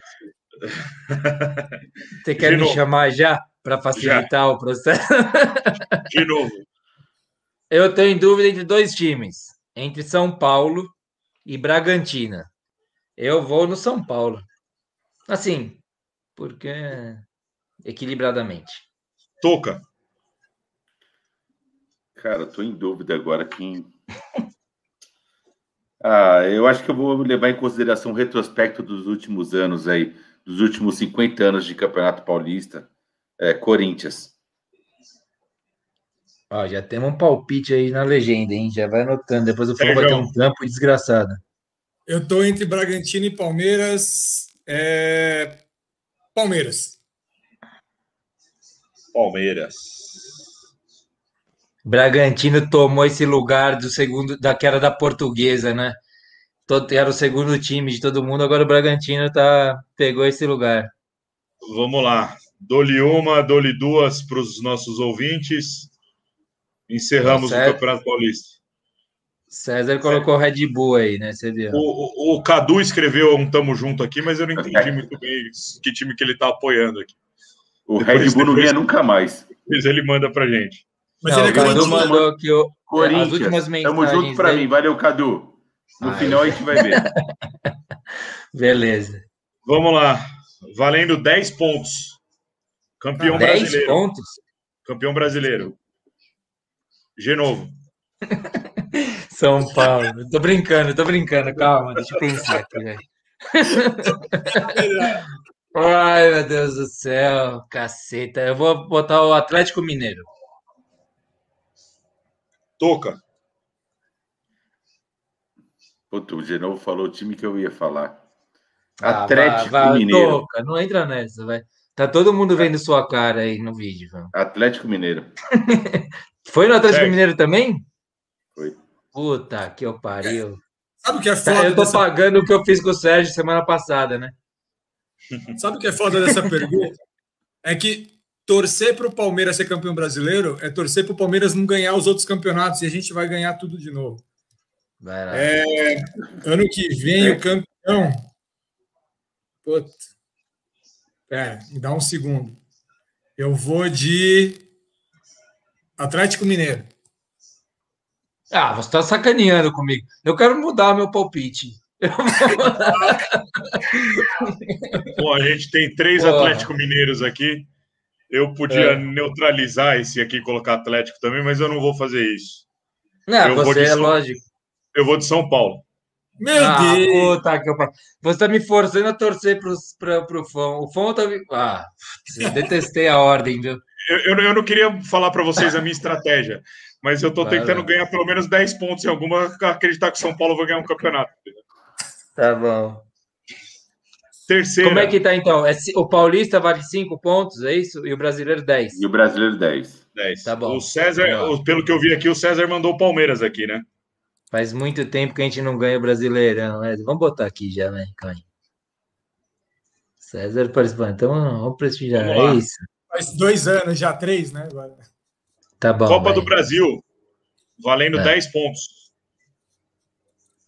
Você quer De me novo. chamar já para facilitar já. o processo? De novo. Eu tenho dúvida entre dois times, entre São Paulo e Bragantina. Eu vou no São Paulo. Assim, porque equilibradamente. Toca. Cara, eu tô em dúvida agora quem ah, eu acho que eu vou levar em consideração o retrospecto dos últimos anos aí, dos últimos 50 anos de Campeonato Paulista, é, Corinthians. Ó, já temos um palpite aí na legenda, hein? Já vai anotando. Depois o Flow vai ter um trampo desgraçado. Eu tô entre Bragantino e Palmeiras. É... Palmeiras. Palmeiras. Bragantino tomou esse lugar do segundo, da que era da portuguesa, né? Todo, era o segundo time de todo mundo, agora o Bragantino tá, pegou esse lugar. Vamos lá. Dou-lhe uma, dou-lhe duas para os nossos ouvintes. Encerramos Tá o Campeonato Paulista. César colocou Red Bull aí, né? Você viu? O, o, o Cadu escreveu um tamo junto aqui, mas eu não entendi muito bem que time que ele tá apoiando aqui. O Depois- Red Bull não ganha nunca mais. Mas ele manda pra gente. Mas Não, ele o Cadu acabou de mandou que o, as Corinthians, últimas tamo junto pra dele- mim. Valeu, Cadu. No Ai. final a gente vai ver. Beleza. Vamos lá. Valendo 10 pontos. Campeão 10 brasileiro. pontos? Campeão brasileiro. Genovo. São Paulo. Tô brincando, tô brincando. Calma, deixa eu pensar aqui, velho. Ai, meu Deus do céu, caceta. Eu vou botar o Atlético Mineiro. Toca. Puta, o Genovo falou o time que eu ia falar. Ah, Atlético vai, vai, Mineiro. Toca, não entra nessa, vai. Tá todo mundo vendo sua cara aí no vídeo. velho. Atlético Mineiro. Foi no Atlético É. Mineiro também? Foi. Puta que eu pariu. Sabe o que é Tá, foda? eu tô dessa... pagando o que eu fiz com o Sérgio semana passada, né? Sabe o que é foda dessa pergunta? É que torcer para o Palmeiras ser campeão brasileiro é torcer para o Palmeiras não ganhar os outros campeonatos e a gente vai ganhar tudo de novo. Vai lá. É, ano que vem o campeão. Puta. Pera, me dá um segundo. Eu vou de Atlético Mineiro. Ah, você tá sacaneando comigo. Eu quero mudar meu palpite. Bom, a gente tem três Porra. Atlético Mineiros aqui. Eu podia É. neutralizar esse aqui e colocar Atlético também, mas eu não vou fazer isso. Não, Eu vou você de é São- lógico. Eu vou de São Paulo. Meu ah, Deus! puta que eu... Você tá me forçando a torcer pros, pra, pro fã. O fã tá me... Ah, detestei a ordem, viu? Eu, eu, eu não queria falar para vocês a minha estratégia, mas eu tô tentando ganhar pelo menos 10 pontos em alguma, acreditar que São Paulo vai ganhar um campeonato. Tá bom. Terceira. Como é que tá então? É o Paulista vale 5 pontos, é isso? E o brasileiro 10. E o brasileiro 10. 10. Tá bom. O César, lá. o- pelo que eu vi aqui, o César mandou o Palmeiras aqui, né? Faz muito tempo que a gente não ganha o Brasileirão. né? Vamos botar aqui já, né? Calma aí. César participando. Então, vamos prestigiar. Vamos. É isso. Faz dois anos, já três, né? Agora. Tá bom. Copa vai. do Brasil, valendo É. 10 pontos.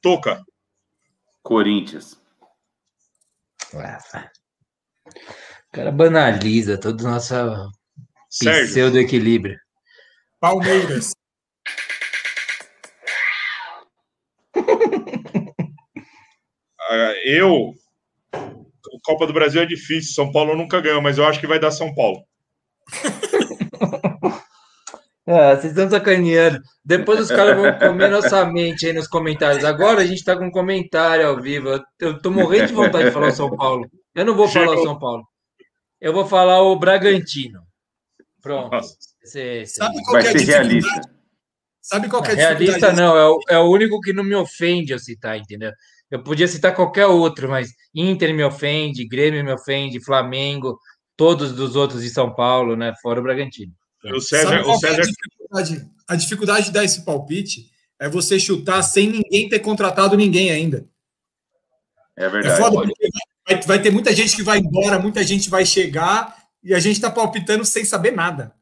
Toca. Corinthians. Ah, O cara banaliza todo o nosso pseudo-equilíbrio. Palmeiras. Eu. Copa do Brasil é difícil. São Paulo nunca ganhou, mas eu acho que vai dar São Paulo. Ah, vocês estão sacaneando. Depois os caras vão comer nossa mente aí nos comentários. Agora a gente tá com um comentário ao vivo. Eu- tô morrendo de vontade de falar o São Paulo. Eu não vou falar o São Paulo. Eu vou falar o Bragantino. Pronto. Esse, esse Sabe aí. qual Vai que é a ser dificuldade? realista. Sabe qual que é a Realista dificuldade? não, é o, é o único que não me ofende eu citar, entendeu? Eu podia citar qualquer outro, mas Inter me ofende, Grêmio me ofende, Flamengo, todos dos outros de São Paulo, né? Fora o Bragantino. O César, Sabe o que é a César dificuldade? A dificuldade de dar esse palpite é você chutar sem ninguém ter contratado ninguém ainda. É É verdade. foda porque vai, vai ter muita gente que vai embora, muita gente vai chegar e a gente tá palpitando sem saber nada.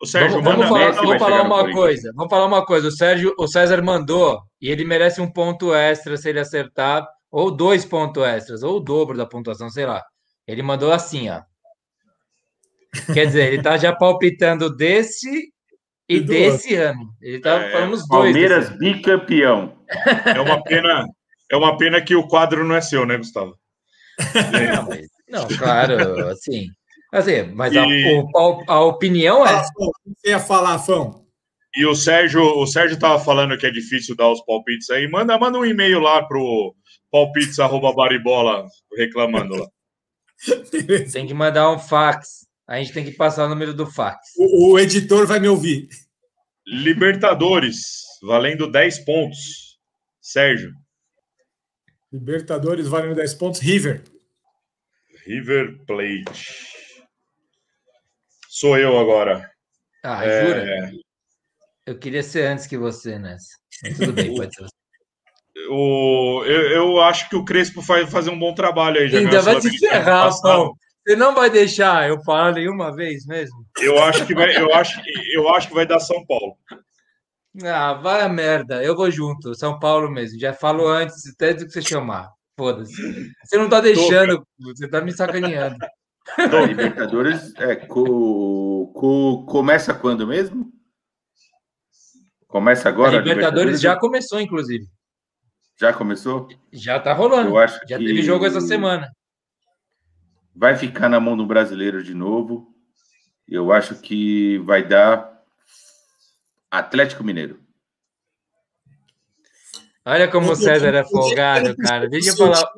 O Sérgio, Vamos, vamos falar, vamos falar uma coisa. Vamos falar uma coisa. O Sérgio, o César mandou e ele merece um ponto extra se ele acertar, ou dois pontos extras, ou o dobro da pontuação, sei lá. Ele mandou assim, ó. Quer dizer, ele tá já palpitando desse e, E desse ano. Ele tá É, falando os dois. Palmeiras bicampeão. É uma pena, é uma pena que o quadro não é seu, né, Gustavo? Não, mas- não, claro, assim. Assim, mas a, E- o pal- a opinião é. Você ia falar, Fão? E o Sérgio, o Sérgio tava falando que é difícil dar os palpites aí. Manda, manda um e-mail lá pro palpites@baribola reclamando lá. Tem que mandar um fax. A gente tem que passar o número do fax. O, o editor vai me ouvir. Libertadores, valendo 10 pontos. Sérgio. Libertadores valendo 10 pontos. River. River Plate. Sou eu agora. Ah, É, jura? Eu queria ser antes que você nessa. Mas tudo bem, pode ser você. o, eu, eu acho que o Crespo vai fazer um bom trabalho aí. já Ainda vai se ferrar, passado. Paulo. Você não vai deixar eu falar nenhuma vez mesmo? Eu acho que vai, eu acho, que- eu acho que vai dar São Paulo. Ah, vai a merda. Eu vou junto. São Paulo mesmo. Já falo antes, até do que você chamar. Foda-se. Você não tá deixando, você tá me sacaneando. A Libertadores é, co- co- começa quando mesmo? Começa A agora? Libertadores já começou, inclusive. Já começou? Já tá rolando. Eu acho Já que teve jogo essa semana. vai ficar na mão do brasileiro de novo. Eu acho que vai dar Atlético Mineiro. Olha como o César é folgado, cara. Deixa eu falar.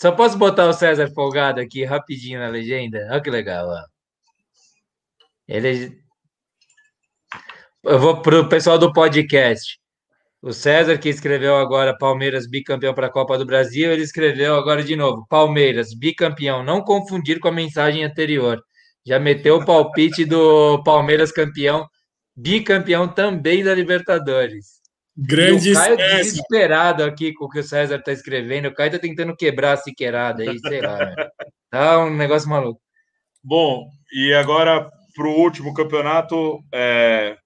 Só posso botar o César folgado aqui rapidinho na legenda? Olha que legal, ó. Ele. Eu vou pro pessoal do podcast. O César, que escreveu agora Palmeiras bicampeão para a Copa do Brasil, ele escreveu agora de novo: Palmeiras bicampeão. Não confundir com a mensagem anterior. Já meteu o palpite do Palmeiras campeão, bicampeão também da Libertadores. Grande E o Caio César. desesperado aqui com o que o César está escrevendo. O Caio tá tentando quebrar a siqueirada aí, sei lá. né? Tá um negócio maluco. Bom, e agora para o último campeonato, é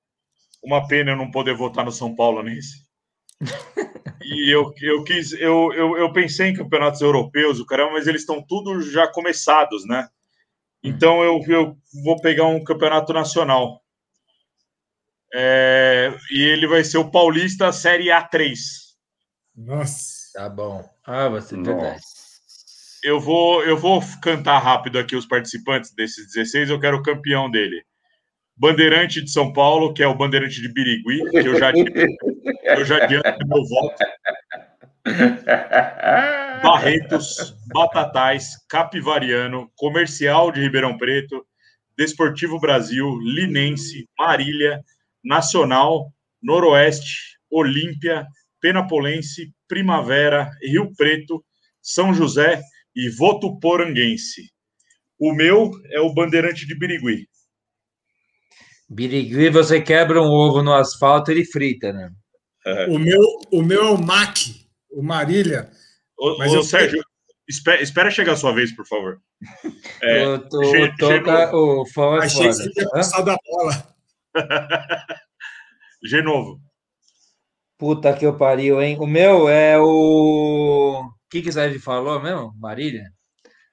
uma pena eu não poder votar no São Paulo nesse. E eu, eu quis, eu, eu, eu pensei em campeonatos europeus, o caramba, mas eles estão tudo já começados, né? Então eu, eu vou pegar um campeonato nacional. É, e ele vai ser o Paulista Série A3. Nossa. Tá bom. Ah, você verdade. Eu vou, eu vou cantar rápido aqui os participantes desses 16, eu quero o campeão dele. Bandeirante de São Paulo, que é o Bandeirante de Birigui, que eu já, eu já adianto meu voto. Barretos, Batatais, Capivariano, Comercial de Ribeirão Preto, Desportivo Brasil, Linense, Marília, Nacional, Noroeste, Olímpia, Penapolense, Primavera, Rio Preto, São José e Votuporanguense. O meu é o Bandeirante de Birigui. Birigui, você quebra um ovo no asfalto e ele frita, né? O meu, o meu é o Mac, o Marília. Ô, Mas ô, eu- Sérgio, espera, espera chegar a sua vez, por favor. É, o, o, o Toca, o fã é Achei que você ia passar da bola. Genovo. Puta que eu pariu, hein? O meu é o. O que, que o Sérgio falou mesmo? Marília?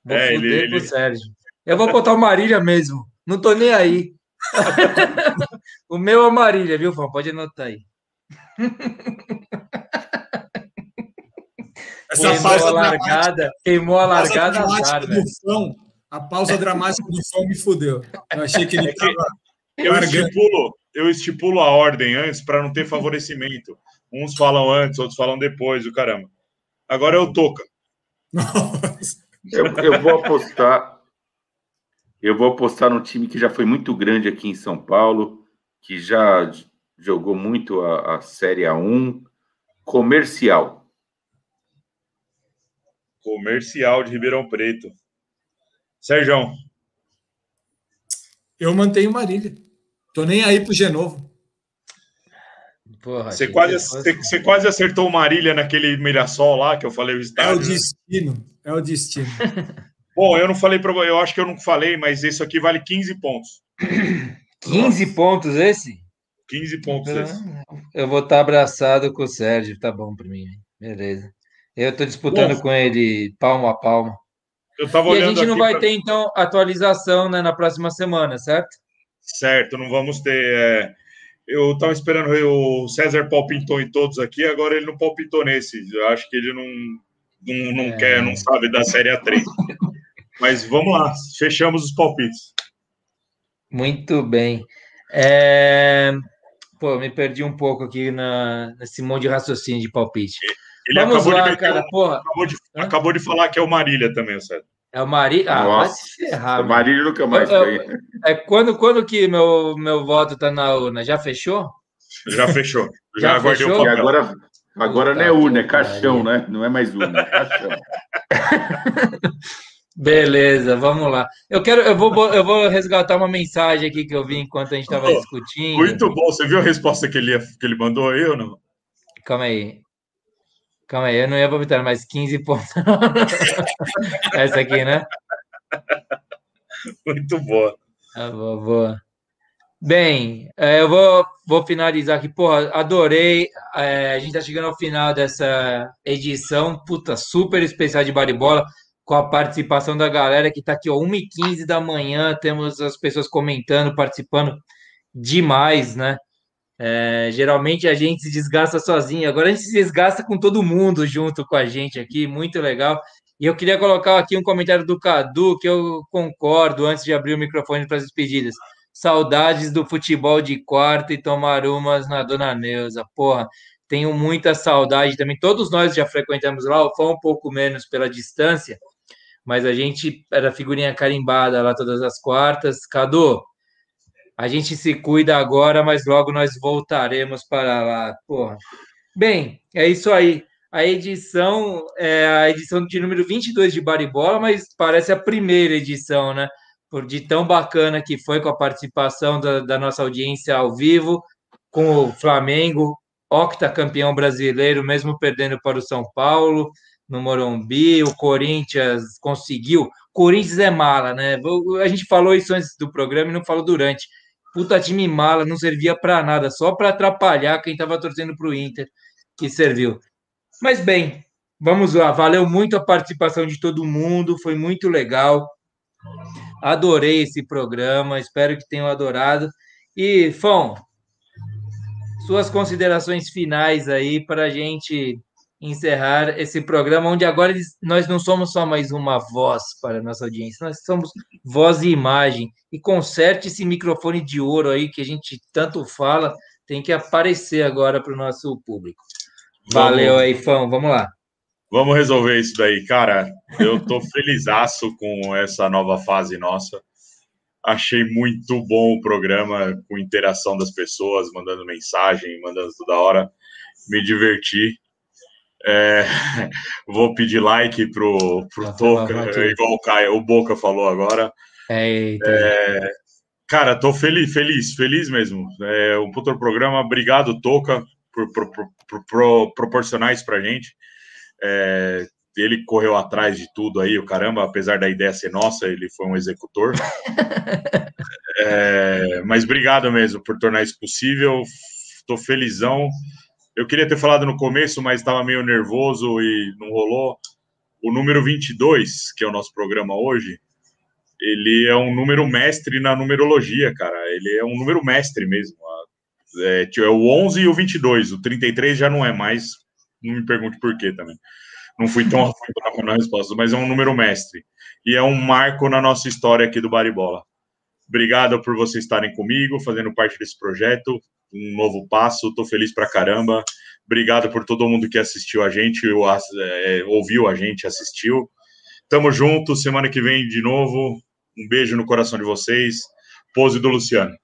Vou É, fuder ele- pro ele- Sérgio. Eu vou botar o Marília mesmo. Não tô nem aí. o meu é Marília, viu, Fã? Pode anotar aí. Essa Queimou pausa a dramática, largada, queimou a pausa largada dramática azar, do velho. fã, a pausa dramática do fã me fudeu. Eu achei que ele tava Eu estipulo, eu estipulo a ordem antes para não ter favorecimento. Uns falam antes, outros falam depois, o caramba. Agora é o Toca. Eu, eu vou apostar. Eu vou apostar num time que já foi muito grande aqui em São Paulo, que já jogou muito a, a Série A1, comercial. Comercial de Ribeirão Preto. Sérgio, Eu mantenho Marília. Tô nem aí pro Genovo. Porra, você quase, se fosse- você, você quase acertou o Marília naquele Mirassol lá, que eu falei o É o estádio. né? destino. É o destino. Bom, eu não falei para eu acho que eu não falei, mas isso aqui vale 15 pontos. 15 pontos esse? 15 pontos esse. Eu vou estar abraçado com o Sérgio, tá bom pra mim. Beleza. Eu tô disputando Bom. com ele palmo a palmo. Eu tava E a olhando gente não vai pra- ter, então, atualização né, na próxima semana, certo? Certo, não vamos ter. é, Eu estava esperando o César palpitou em todos aqui, agora ele não palpitou nesse. Eu acho que ele não, não, não É. quer, não sabe da Série A3. Mas vamos lá, fechamos os palpites. Muito bem. É, Pô, me perdi um pouco aqui na... nesse monte de raciocínio de palpite. Ele Vamos acabou, lá, de cara. um- Porra, acabou, de, acabou de falar que é o Marília também, o César. É o Mari. Ah, vai Nossa, se ferrar. o. Marília nunca mais Eu- ganha. É quando, quando que meu, meu voto tá na urna? Já fechou? Já fechou. Já Já, guardei o fechou? E papel. agora, agora não é urna, é caixão, né? Não é mais urna, é caixão. Beleza, vamos lá. Eu quero, eu vou, eu vou resgatar uma mensagem aqui que eu vi enquanto a gente estava discutindo. Muito bom. Você viu a resposta que ele, que ele mandou aí ou não? Calma aí. Calma aí, eu não ia aproveitar mais 15 pontos. Essa aqui, né? Muito boa. Ah, boa, boa. Bem, é, eu vou, vou finalizar aqui. Porra, adorei. É, a gente tá chegando ao final dessa edição, puta, super especial de baribola, com a participação da galera que tá aqui, ó, 1h15 da manhã. Temos as pessoas comentando, participando demais, né? É, geralmente a gente se desgasta sozinho, agora a gente se desgasta com todo mundo junto com a gente aqui, muito legal. E eu queria colocar aqui um comentário do Cadu, que eu concordo antes de abrir o microfone para as despedidas. Saudades do futebol de quarta e tomar umas na Dona Neuza. Porra, tenho muita saudade também. Todos nós já frequentamos lá, o um pouco menos pela distância, mas a gente era figurinha carimbada lá todas as quartas. Cadu, a gente se cuida agora, mas logo nós voltaremos para lá. Porra. Bem, é isso aí. A edição é a edição de número 22 de Baribola, mas parece a primeira edição, né? Por de tão bacana que foi com a participação da, da nossa audiência ao vivo, com o Flamengo, octacampeão brasileiro, mesmo perdendo para o São Paulo, no Morumbi, o Corinthians conseguiu. Corinthians é mala, né? A gente falou isso antes do programa e não falou durante. Puta time mala, não servia para nada, só para atrapalhar quem estava torcendo para o Inter, que serviu. Mas bem, vamos lá. Valeu muito a participação de todo mundo, foi muito legal. Adorei esse programa, espero que tenham adorado. E, Fão, suas considerações finais aí para a gente encerrar esse programa, onde agora nós não somos só mais uma voz para a nossa audiência, nós somos voz e imagem. E conserte esse microfone de ouro aí que a gente tanto fala, tem que aparecer agora para o nosso público. Valeu Vamos. aí, Fão, vamos lá. Vamos resolver isso daí, cara. Eu tô felizaço com essa nova fase nossa. Achei muito bom o programa, com interação das pessoas, mandando mensagem, mandando toda hora. Me diverti. É, vou pedir like pro, pro Toca, igual o Caio, o Boca falou agora. Eita. Cara, tô feliz, feliz, feliz mesmo. É um puto programa. Obrigado, Toca, por, por- por- por- por proporcionar isso pra gente. É, ele correu atrás de tudo aí, o caramba, apesar da ideia ser nossa, ele foi um executor. É, mas obrigado mesmo por tornar isso possível. Tô felizão. Eu queria ter falado no começo, mas estava meio nervoso e não rolou. O número 22, que é o nosso programa hoje, ele é um número mestre na numerologia, cara. Ele é um número mestre mesmo. É, tio, é o 11 e o 22. O 33 já não é mais. Não me pergunte por quê também. Não fui tão fundo na resposta, mas é um número mestre. E é um marco na nossa história aqui do Baribola. Obrigado por vocês estarem comigo, fazendo parte desse projeto. Um novo passo, tô feliz pra caramba. Obrigado por todo mundo que assistiu a gente, é, ouviu a gente, assistiu. Tamo junto, semana que vem de novo. Um beijo no coração de vocês. Pose do Luciano.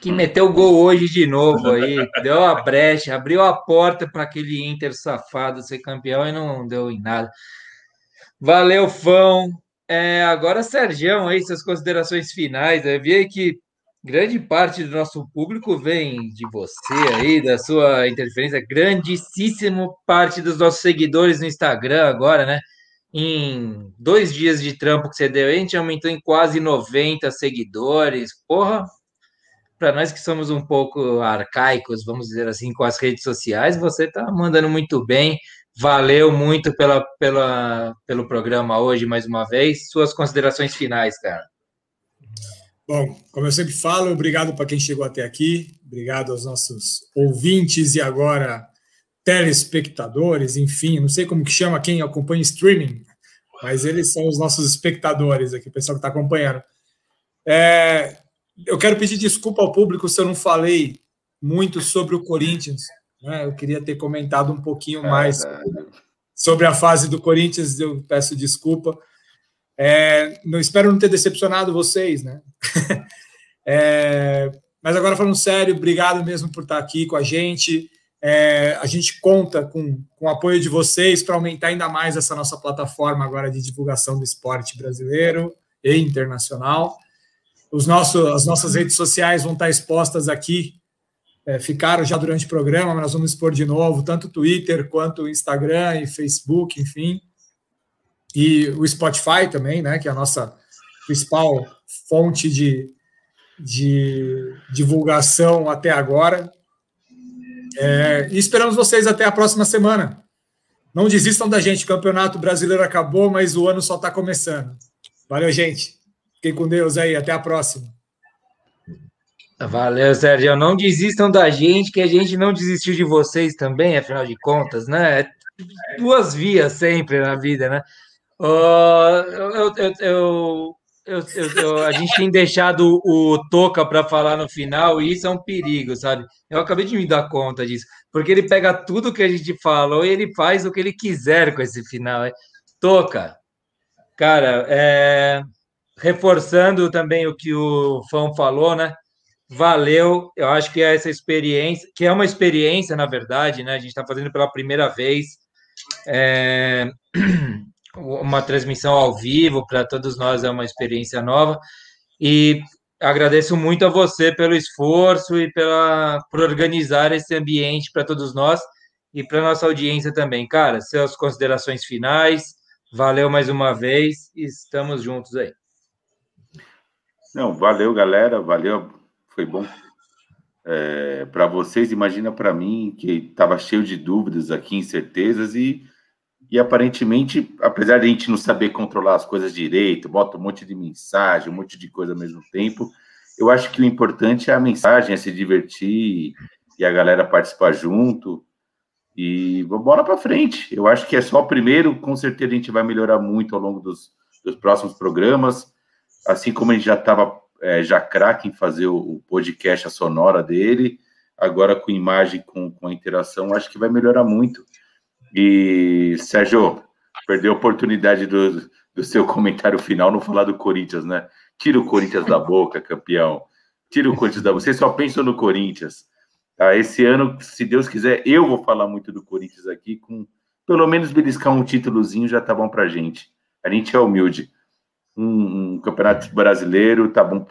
que meteu gol hoje de novo aí, deu a brecha, abriu a porta para aquele Inter safado ser campeão e não deu em nada. Valeu, Fão. É, agora, Sergião, aí, suas considerações finais. Eu vi que grande parte do nosso público vem de você aí, da sua interferência, grandíssima parte dos nossos seguidores no Instagram agora, né? Em dois dias de trampo que você deu, a gente aumentou em quase 90 seguidores. Porra, para nós que somos um pouco arcaicos, vamos dizer assim, com as redes sociais, você está mandando muito bem. Valeu muito pela, pela, pelo programa hoje, mais uma vez. Suas considerações finais, cara. Bom, como eu sempre falo, obrigado para quem chegou até aqui, obrigado aos nossos ouvintes e agora telespectadores, enfim, não sei como que chama quem acompanha streaming, mas eles são os nossos espectadores aqui, o pessoal que está acompanhando. É, eu quero pedir desculpa ao público se eu não falei muito sobre o Corinthians. Né? Eu queria ter comentado um pouquinho mais sobre a fase do Corinthians. Eu peço desculpa. É, não espero não ter decepcionado vocês, né? É, Mas agora falando sério, obrigado mesmo por estar aqui com a gente. É, a gente conta com, com o apoio de vocês para aumentar ainda mais essa nossa plataforma agora de divulgação do esporte brasileiro e internacional. Os nossos, as nossas redes sociais vão estar expostas aqui, é, ficaram já durante o programa, mas nós vamos expor de novo, tanto Twitter quanto Instagram e Facebook, enfim. E o Spotify também, né, que é a nossa principal fonte de, de divulgação até agora. É, e esperamos vocês até a próxima semana. Não desistam da gente, o Campeonato Brasileiro acabou, mas o ano só está começando. Valeu, gente. Fiquem com Deus aí, até a próxima. Valeu, Sérgio. Não desistam da gente, que a gente não desistiu de vocês também, afinal de contas, né? É duas vias sempre na vida, né? Uh, eu, eu, eu, a gente tem deixado o Toca para falar no final e isso é um perigo, sabe? Eu acabei de me dar conta disso, porque ele pega tudo que a gente falou e ele faz o que ele quiser com esse final. Toca, cara, é... reforçando também o que o Fão falou, né? Valeu, eu acho que é essa experiência, que é uma experiência, na verdade, né? A gente está fazendo pela primeira vez. É... uma transmissão ao vivo para todos nós é uma experiência nova e agradeço muito a você pelo esforço e pela por organizar esse ambiente para todos nós e para nossa audiência também, cara. Suas considerações finais, valeu mais uma vez estamos juntos aí. Não, valeu, galera, valeu, foi bom é, para vocês. Imagina para mim que estava cheio de dúvidas aqui, incertezas e e aparentemente, apesar de a gente não saber controlar as coisas direito, bota um monte de mensagem, um monte de coisa ao mesmo tempo, eu acho que o importante é a mensagem, é se divertir e a galera participar junto. E bora para frente. Eu acho que é só o primeiro, com certeza a gente vai melhorar muito ao longo dos, dos próximos programas. Assim como a gente já estava é, já craque em fazer o, o, podcast, a sonora dele, agora com imagem, com, com a interação, acho que vai melhorar muito. E, Sérgio, perdeu a oportunidade do, do seu comentário final não falar do Corinthians, né? Tira o Corinthians da boca, campeão. Tira o Corinthians da boca. Você só pensa no Corinthians. Tá? Esse ano, se Deus quiser, eu vou falar muito do Corinthians aqui, com pelo menos beliscar um títulozinho já tá bom pra gente. A gente é humilde. Um, um campeonato brasileiro tá bom,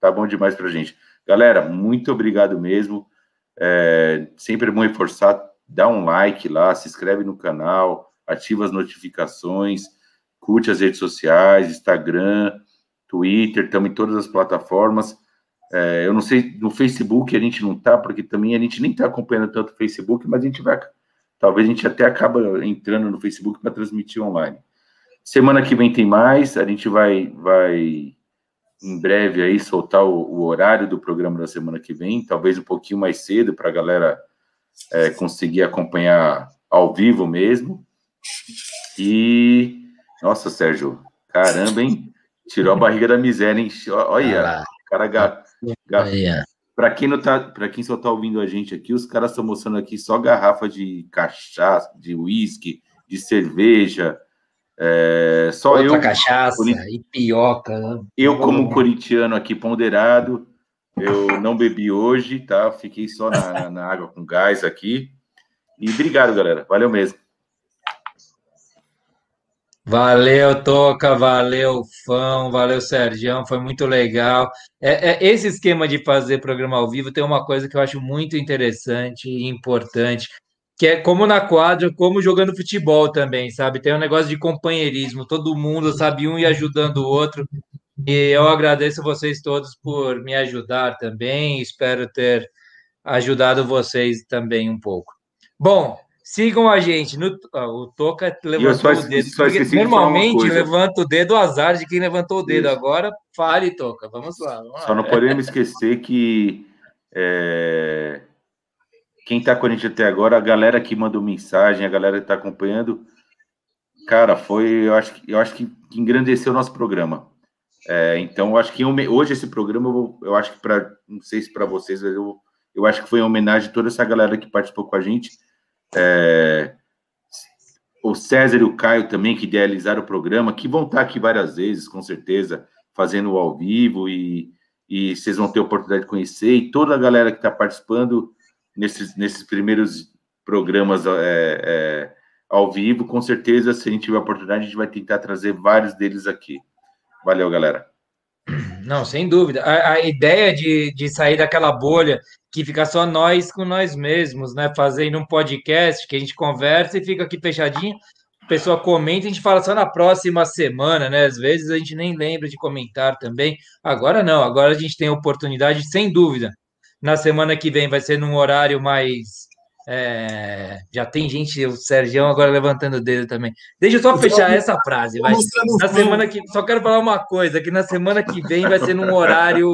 tá bom demais pra gente. Galera, muito obrigado mesmo. É, sempre bom reforçar dá um like lá, se inscreve no canal, ativa as notificações, curte as redes sociais, Instagram, Twitter, estamos em todas as plataformas. É, eu não sei, no Facebook a gente não tá, porque também a gente nem está acompanhando tanto o Facebook, mas a gente vai. Talvez a gente até acaba entrando no Facebook para transmitir online. Semana que vem tem mais, a gente vai, vai em breve aí soltar o, o horário do programa da semana que vem, talvez um pouquinho mais cedo para a galera é, conseguir acompanhar ao vivo mesmo. E, nossa, Sérgio, caramba, hein? Tirou a barriga da miséria, hein? Olha, cara ga, ga, para quem não tá, para quem só tá ouvindo a gente aqui, os caras estão mostrando aqui só garrafa de cachaça, de uísque, de cerveja. É, só Outra eu, cachaça e pioca. Né? Eu como corintiano aqui ponderado, eu não bebi hoje, tá? Fiquei só na, na água com gás aqui. E obrigado, galera. Valeu mesmo. Valeu, Toca, valeu, Fão, valeu, Sergião, foi muito legal. É, é, esse esquema de fazer programa ao vivo tem uma coisa que eu acho muito interessante e importante, que é como na quadra, como jogando futebol também, sabe? Tem um negócio de companheirismo, todo mundo sabe um e ajudando o outro. E eu agradeço vocês todos por me ajudar também. Espero ter ajudado vocês também um pouco. Bom, sigam a gente. No, o Toca levantou só, o dedo. normalmente levanta o dedo, o azar de quem levantou o dedo. Isso. Agora, fale, Toca. Vamos lá. Vamos lá. Só não podemos esquecer que é, quem está com a gente até agora, a galera que mandou mensagem, a galera que está acompanhando, cara, foi, eu acho, eu acho que engrandeceu o nosso programa. É, então, eu acho que hoje esse programa, eu, eu acho que para, não sei se para vocês, eu, eu acho que foi em homenagem a toda essa galera que participou com a gente. É, o César e o Caio também, que idealizaram o programa, que vão estar aqui várias vezes, com certeza, fazendo ao vivo e, e vocês vão ter a oportunidade de conhecer, e toda a galera que está participando nesses, nesses primeiros programas é, é, ao vivo, com certeza, se a gente tiver a oportunidade, a gente vai tentar trazer vários deles aqui. Valeu, galera. Não, sem dúvida. A, a, ideia de, de sair daquela bolha que fica só nós com nós mesmos, né? Fazendo um podcast que a gente conversa e fica aqui fechadinho, a pessoa comenta e a gente fala só na próxima semana, né? Às vezes a gente nem lembra de comentar também. Agora não, agora a gente tem a oportunidade, sem dúvida. Na semana que vem vai ser num horário mais é, já tem gente, o Sérgio agora levantando o dedo também. Deixa eu só fechar essa frase, vai. Na semana que só quero falar uma coisa, que na semana que vem vai ser num horário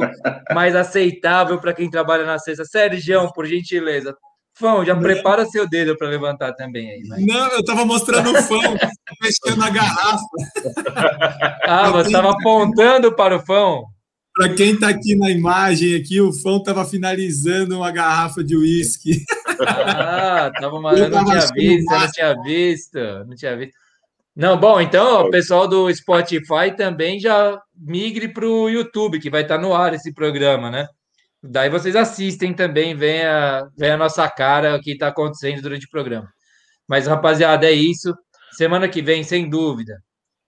mais aceitável para quem trabalha na sexta. Sérgio, por gentileza. Fão, já prepara seu dedo para levantar também aí. Vai. Não, eu estava mostrando o fão, mexendo na garrafa. Ah, você estava apontando para o fão? Para quem está aqui na imagem, aqui, o Fão estava finalizando uma garrafa de uísque. Ah, tava mandando, não tinha visto, não tinha visto, não tinha visto. Não, bom, então o pessoal do Spotify também já migre para o YouTube, que vai estar tá no ar esse programa, né? Daí vocês assistem também, vem a, vem a nossa cara o que está acontecendo durante o programa. Mas, rapaziada, é isso. Semana que vem, sem dúvida,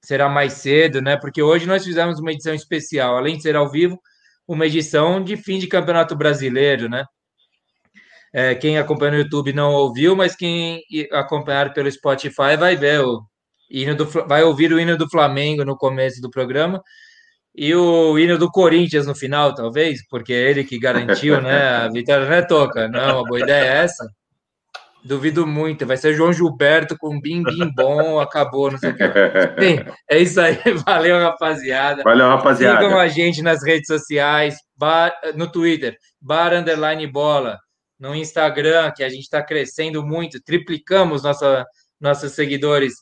será mais cedo, né? Porque hoje nós fizemos uma edição especial, além de ser ao vivo, uma edição de fim de campeonato brasileiro, né? É, quem acompanha no YouTube não ouviu, mas quem acompanhar pelo Spotify vai ver o hino do, vai ouvir o hino do Flamengo no começo do programa e o hino do Corinthians no final, talvez, porque é ele que garantiu, né? A vitória não é toca, não, a boa ideia é essa. Duvido muito. Vai ser João Gilberto com bim bim bom, acabou, não sei o que. Bem, é isso aí. Valeu, rapaziada. Valeu, rapaziada. Sigam a gente nas redes sociais, bar, no Twitter, bar underline bola, no Instagram, que a gente está crescendo muito, triplicamos nossa, nossos seguidores,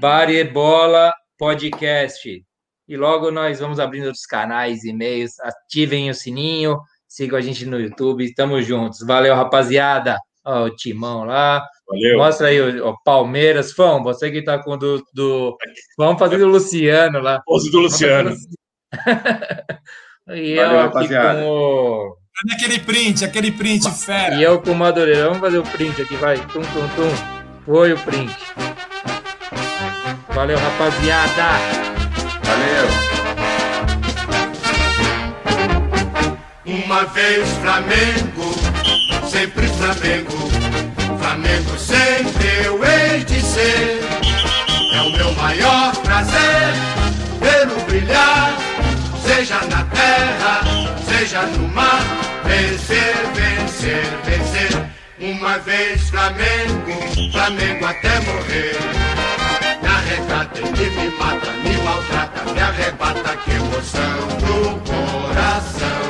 bar e bola podcast. E logo nós vamos abrindo outros canais, e-mails, ativem o sininho, sigam a gente no YouTube, estamos juntos. Valeu, rapaziada! Ó, o Timão lá. Valeu. Mostra aí o, o Palmeiras. Fão, você que tá com o do, do. Vamos fazer do Luciano lá. Pose do Luciano. e Valeu, eu aqui rapaziada. com o. Cadê aquele print? Aquele print fera. E eu com o Madureira. Vamos fazer o print aqui, vai. Tum, tum, tum. Foi o print. Valeu, rapaziada. Valeu. Uma vez Flamengo sempre Flamengo, Flamengo sempre eu hei de ser. É o meu maior prazer vê-lo brilhar, seja na terra, seja no mar, vencer, vencer, vencer. Uma vez Flamengo, Flamengo até morrer. Me arrecata, ele me mata, me maltrata, me arrebata, que emoção do coração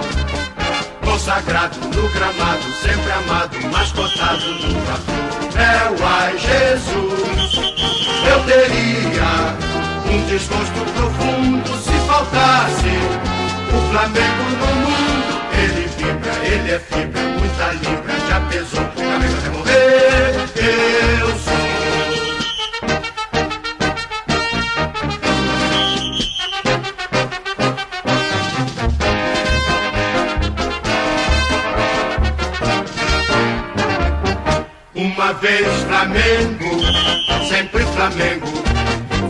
consagrado no gramado, sempre amado, mascotado no patrão. É o ai Jesus, eu teria um desgosto profundo se faltasse o Flamengo no mundo. Ele vibra, ele é fibra, muita libra, já pesou, Flamengo até morrer. Eu sou. Uma vez Flamengo, sempre Flamengo,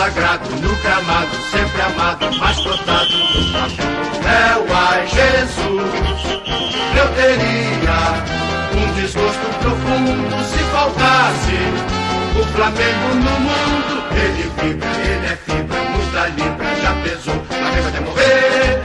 consagrado no gramado, sempre amado, mas plantado no campo. É o ai Jesus, eu teria um desgosto profundo se faltasse o Flamengo no mundo. Ele vibra, ele é fibra, muita libra, já pesou, Flamengo até morrer.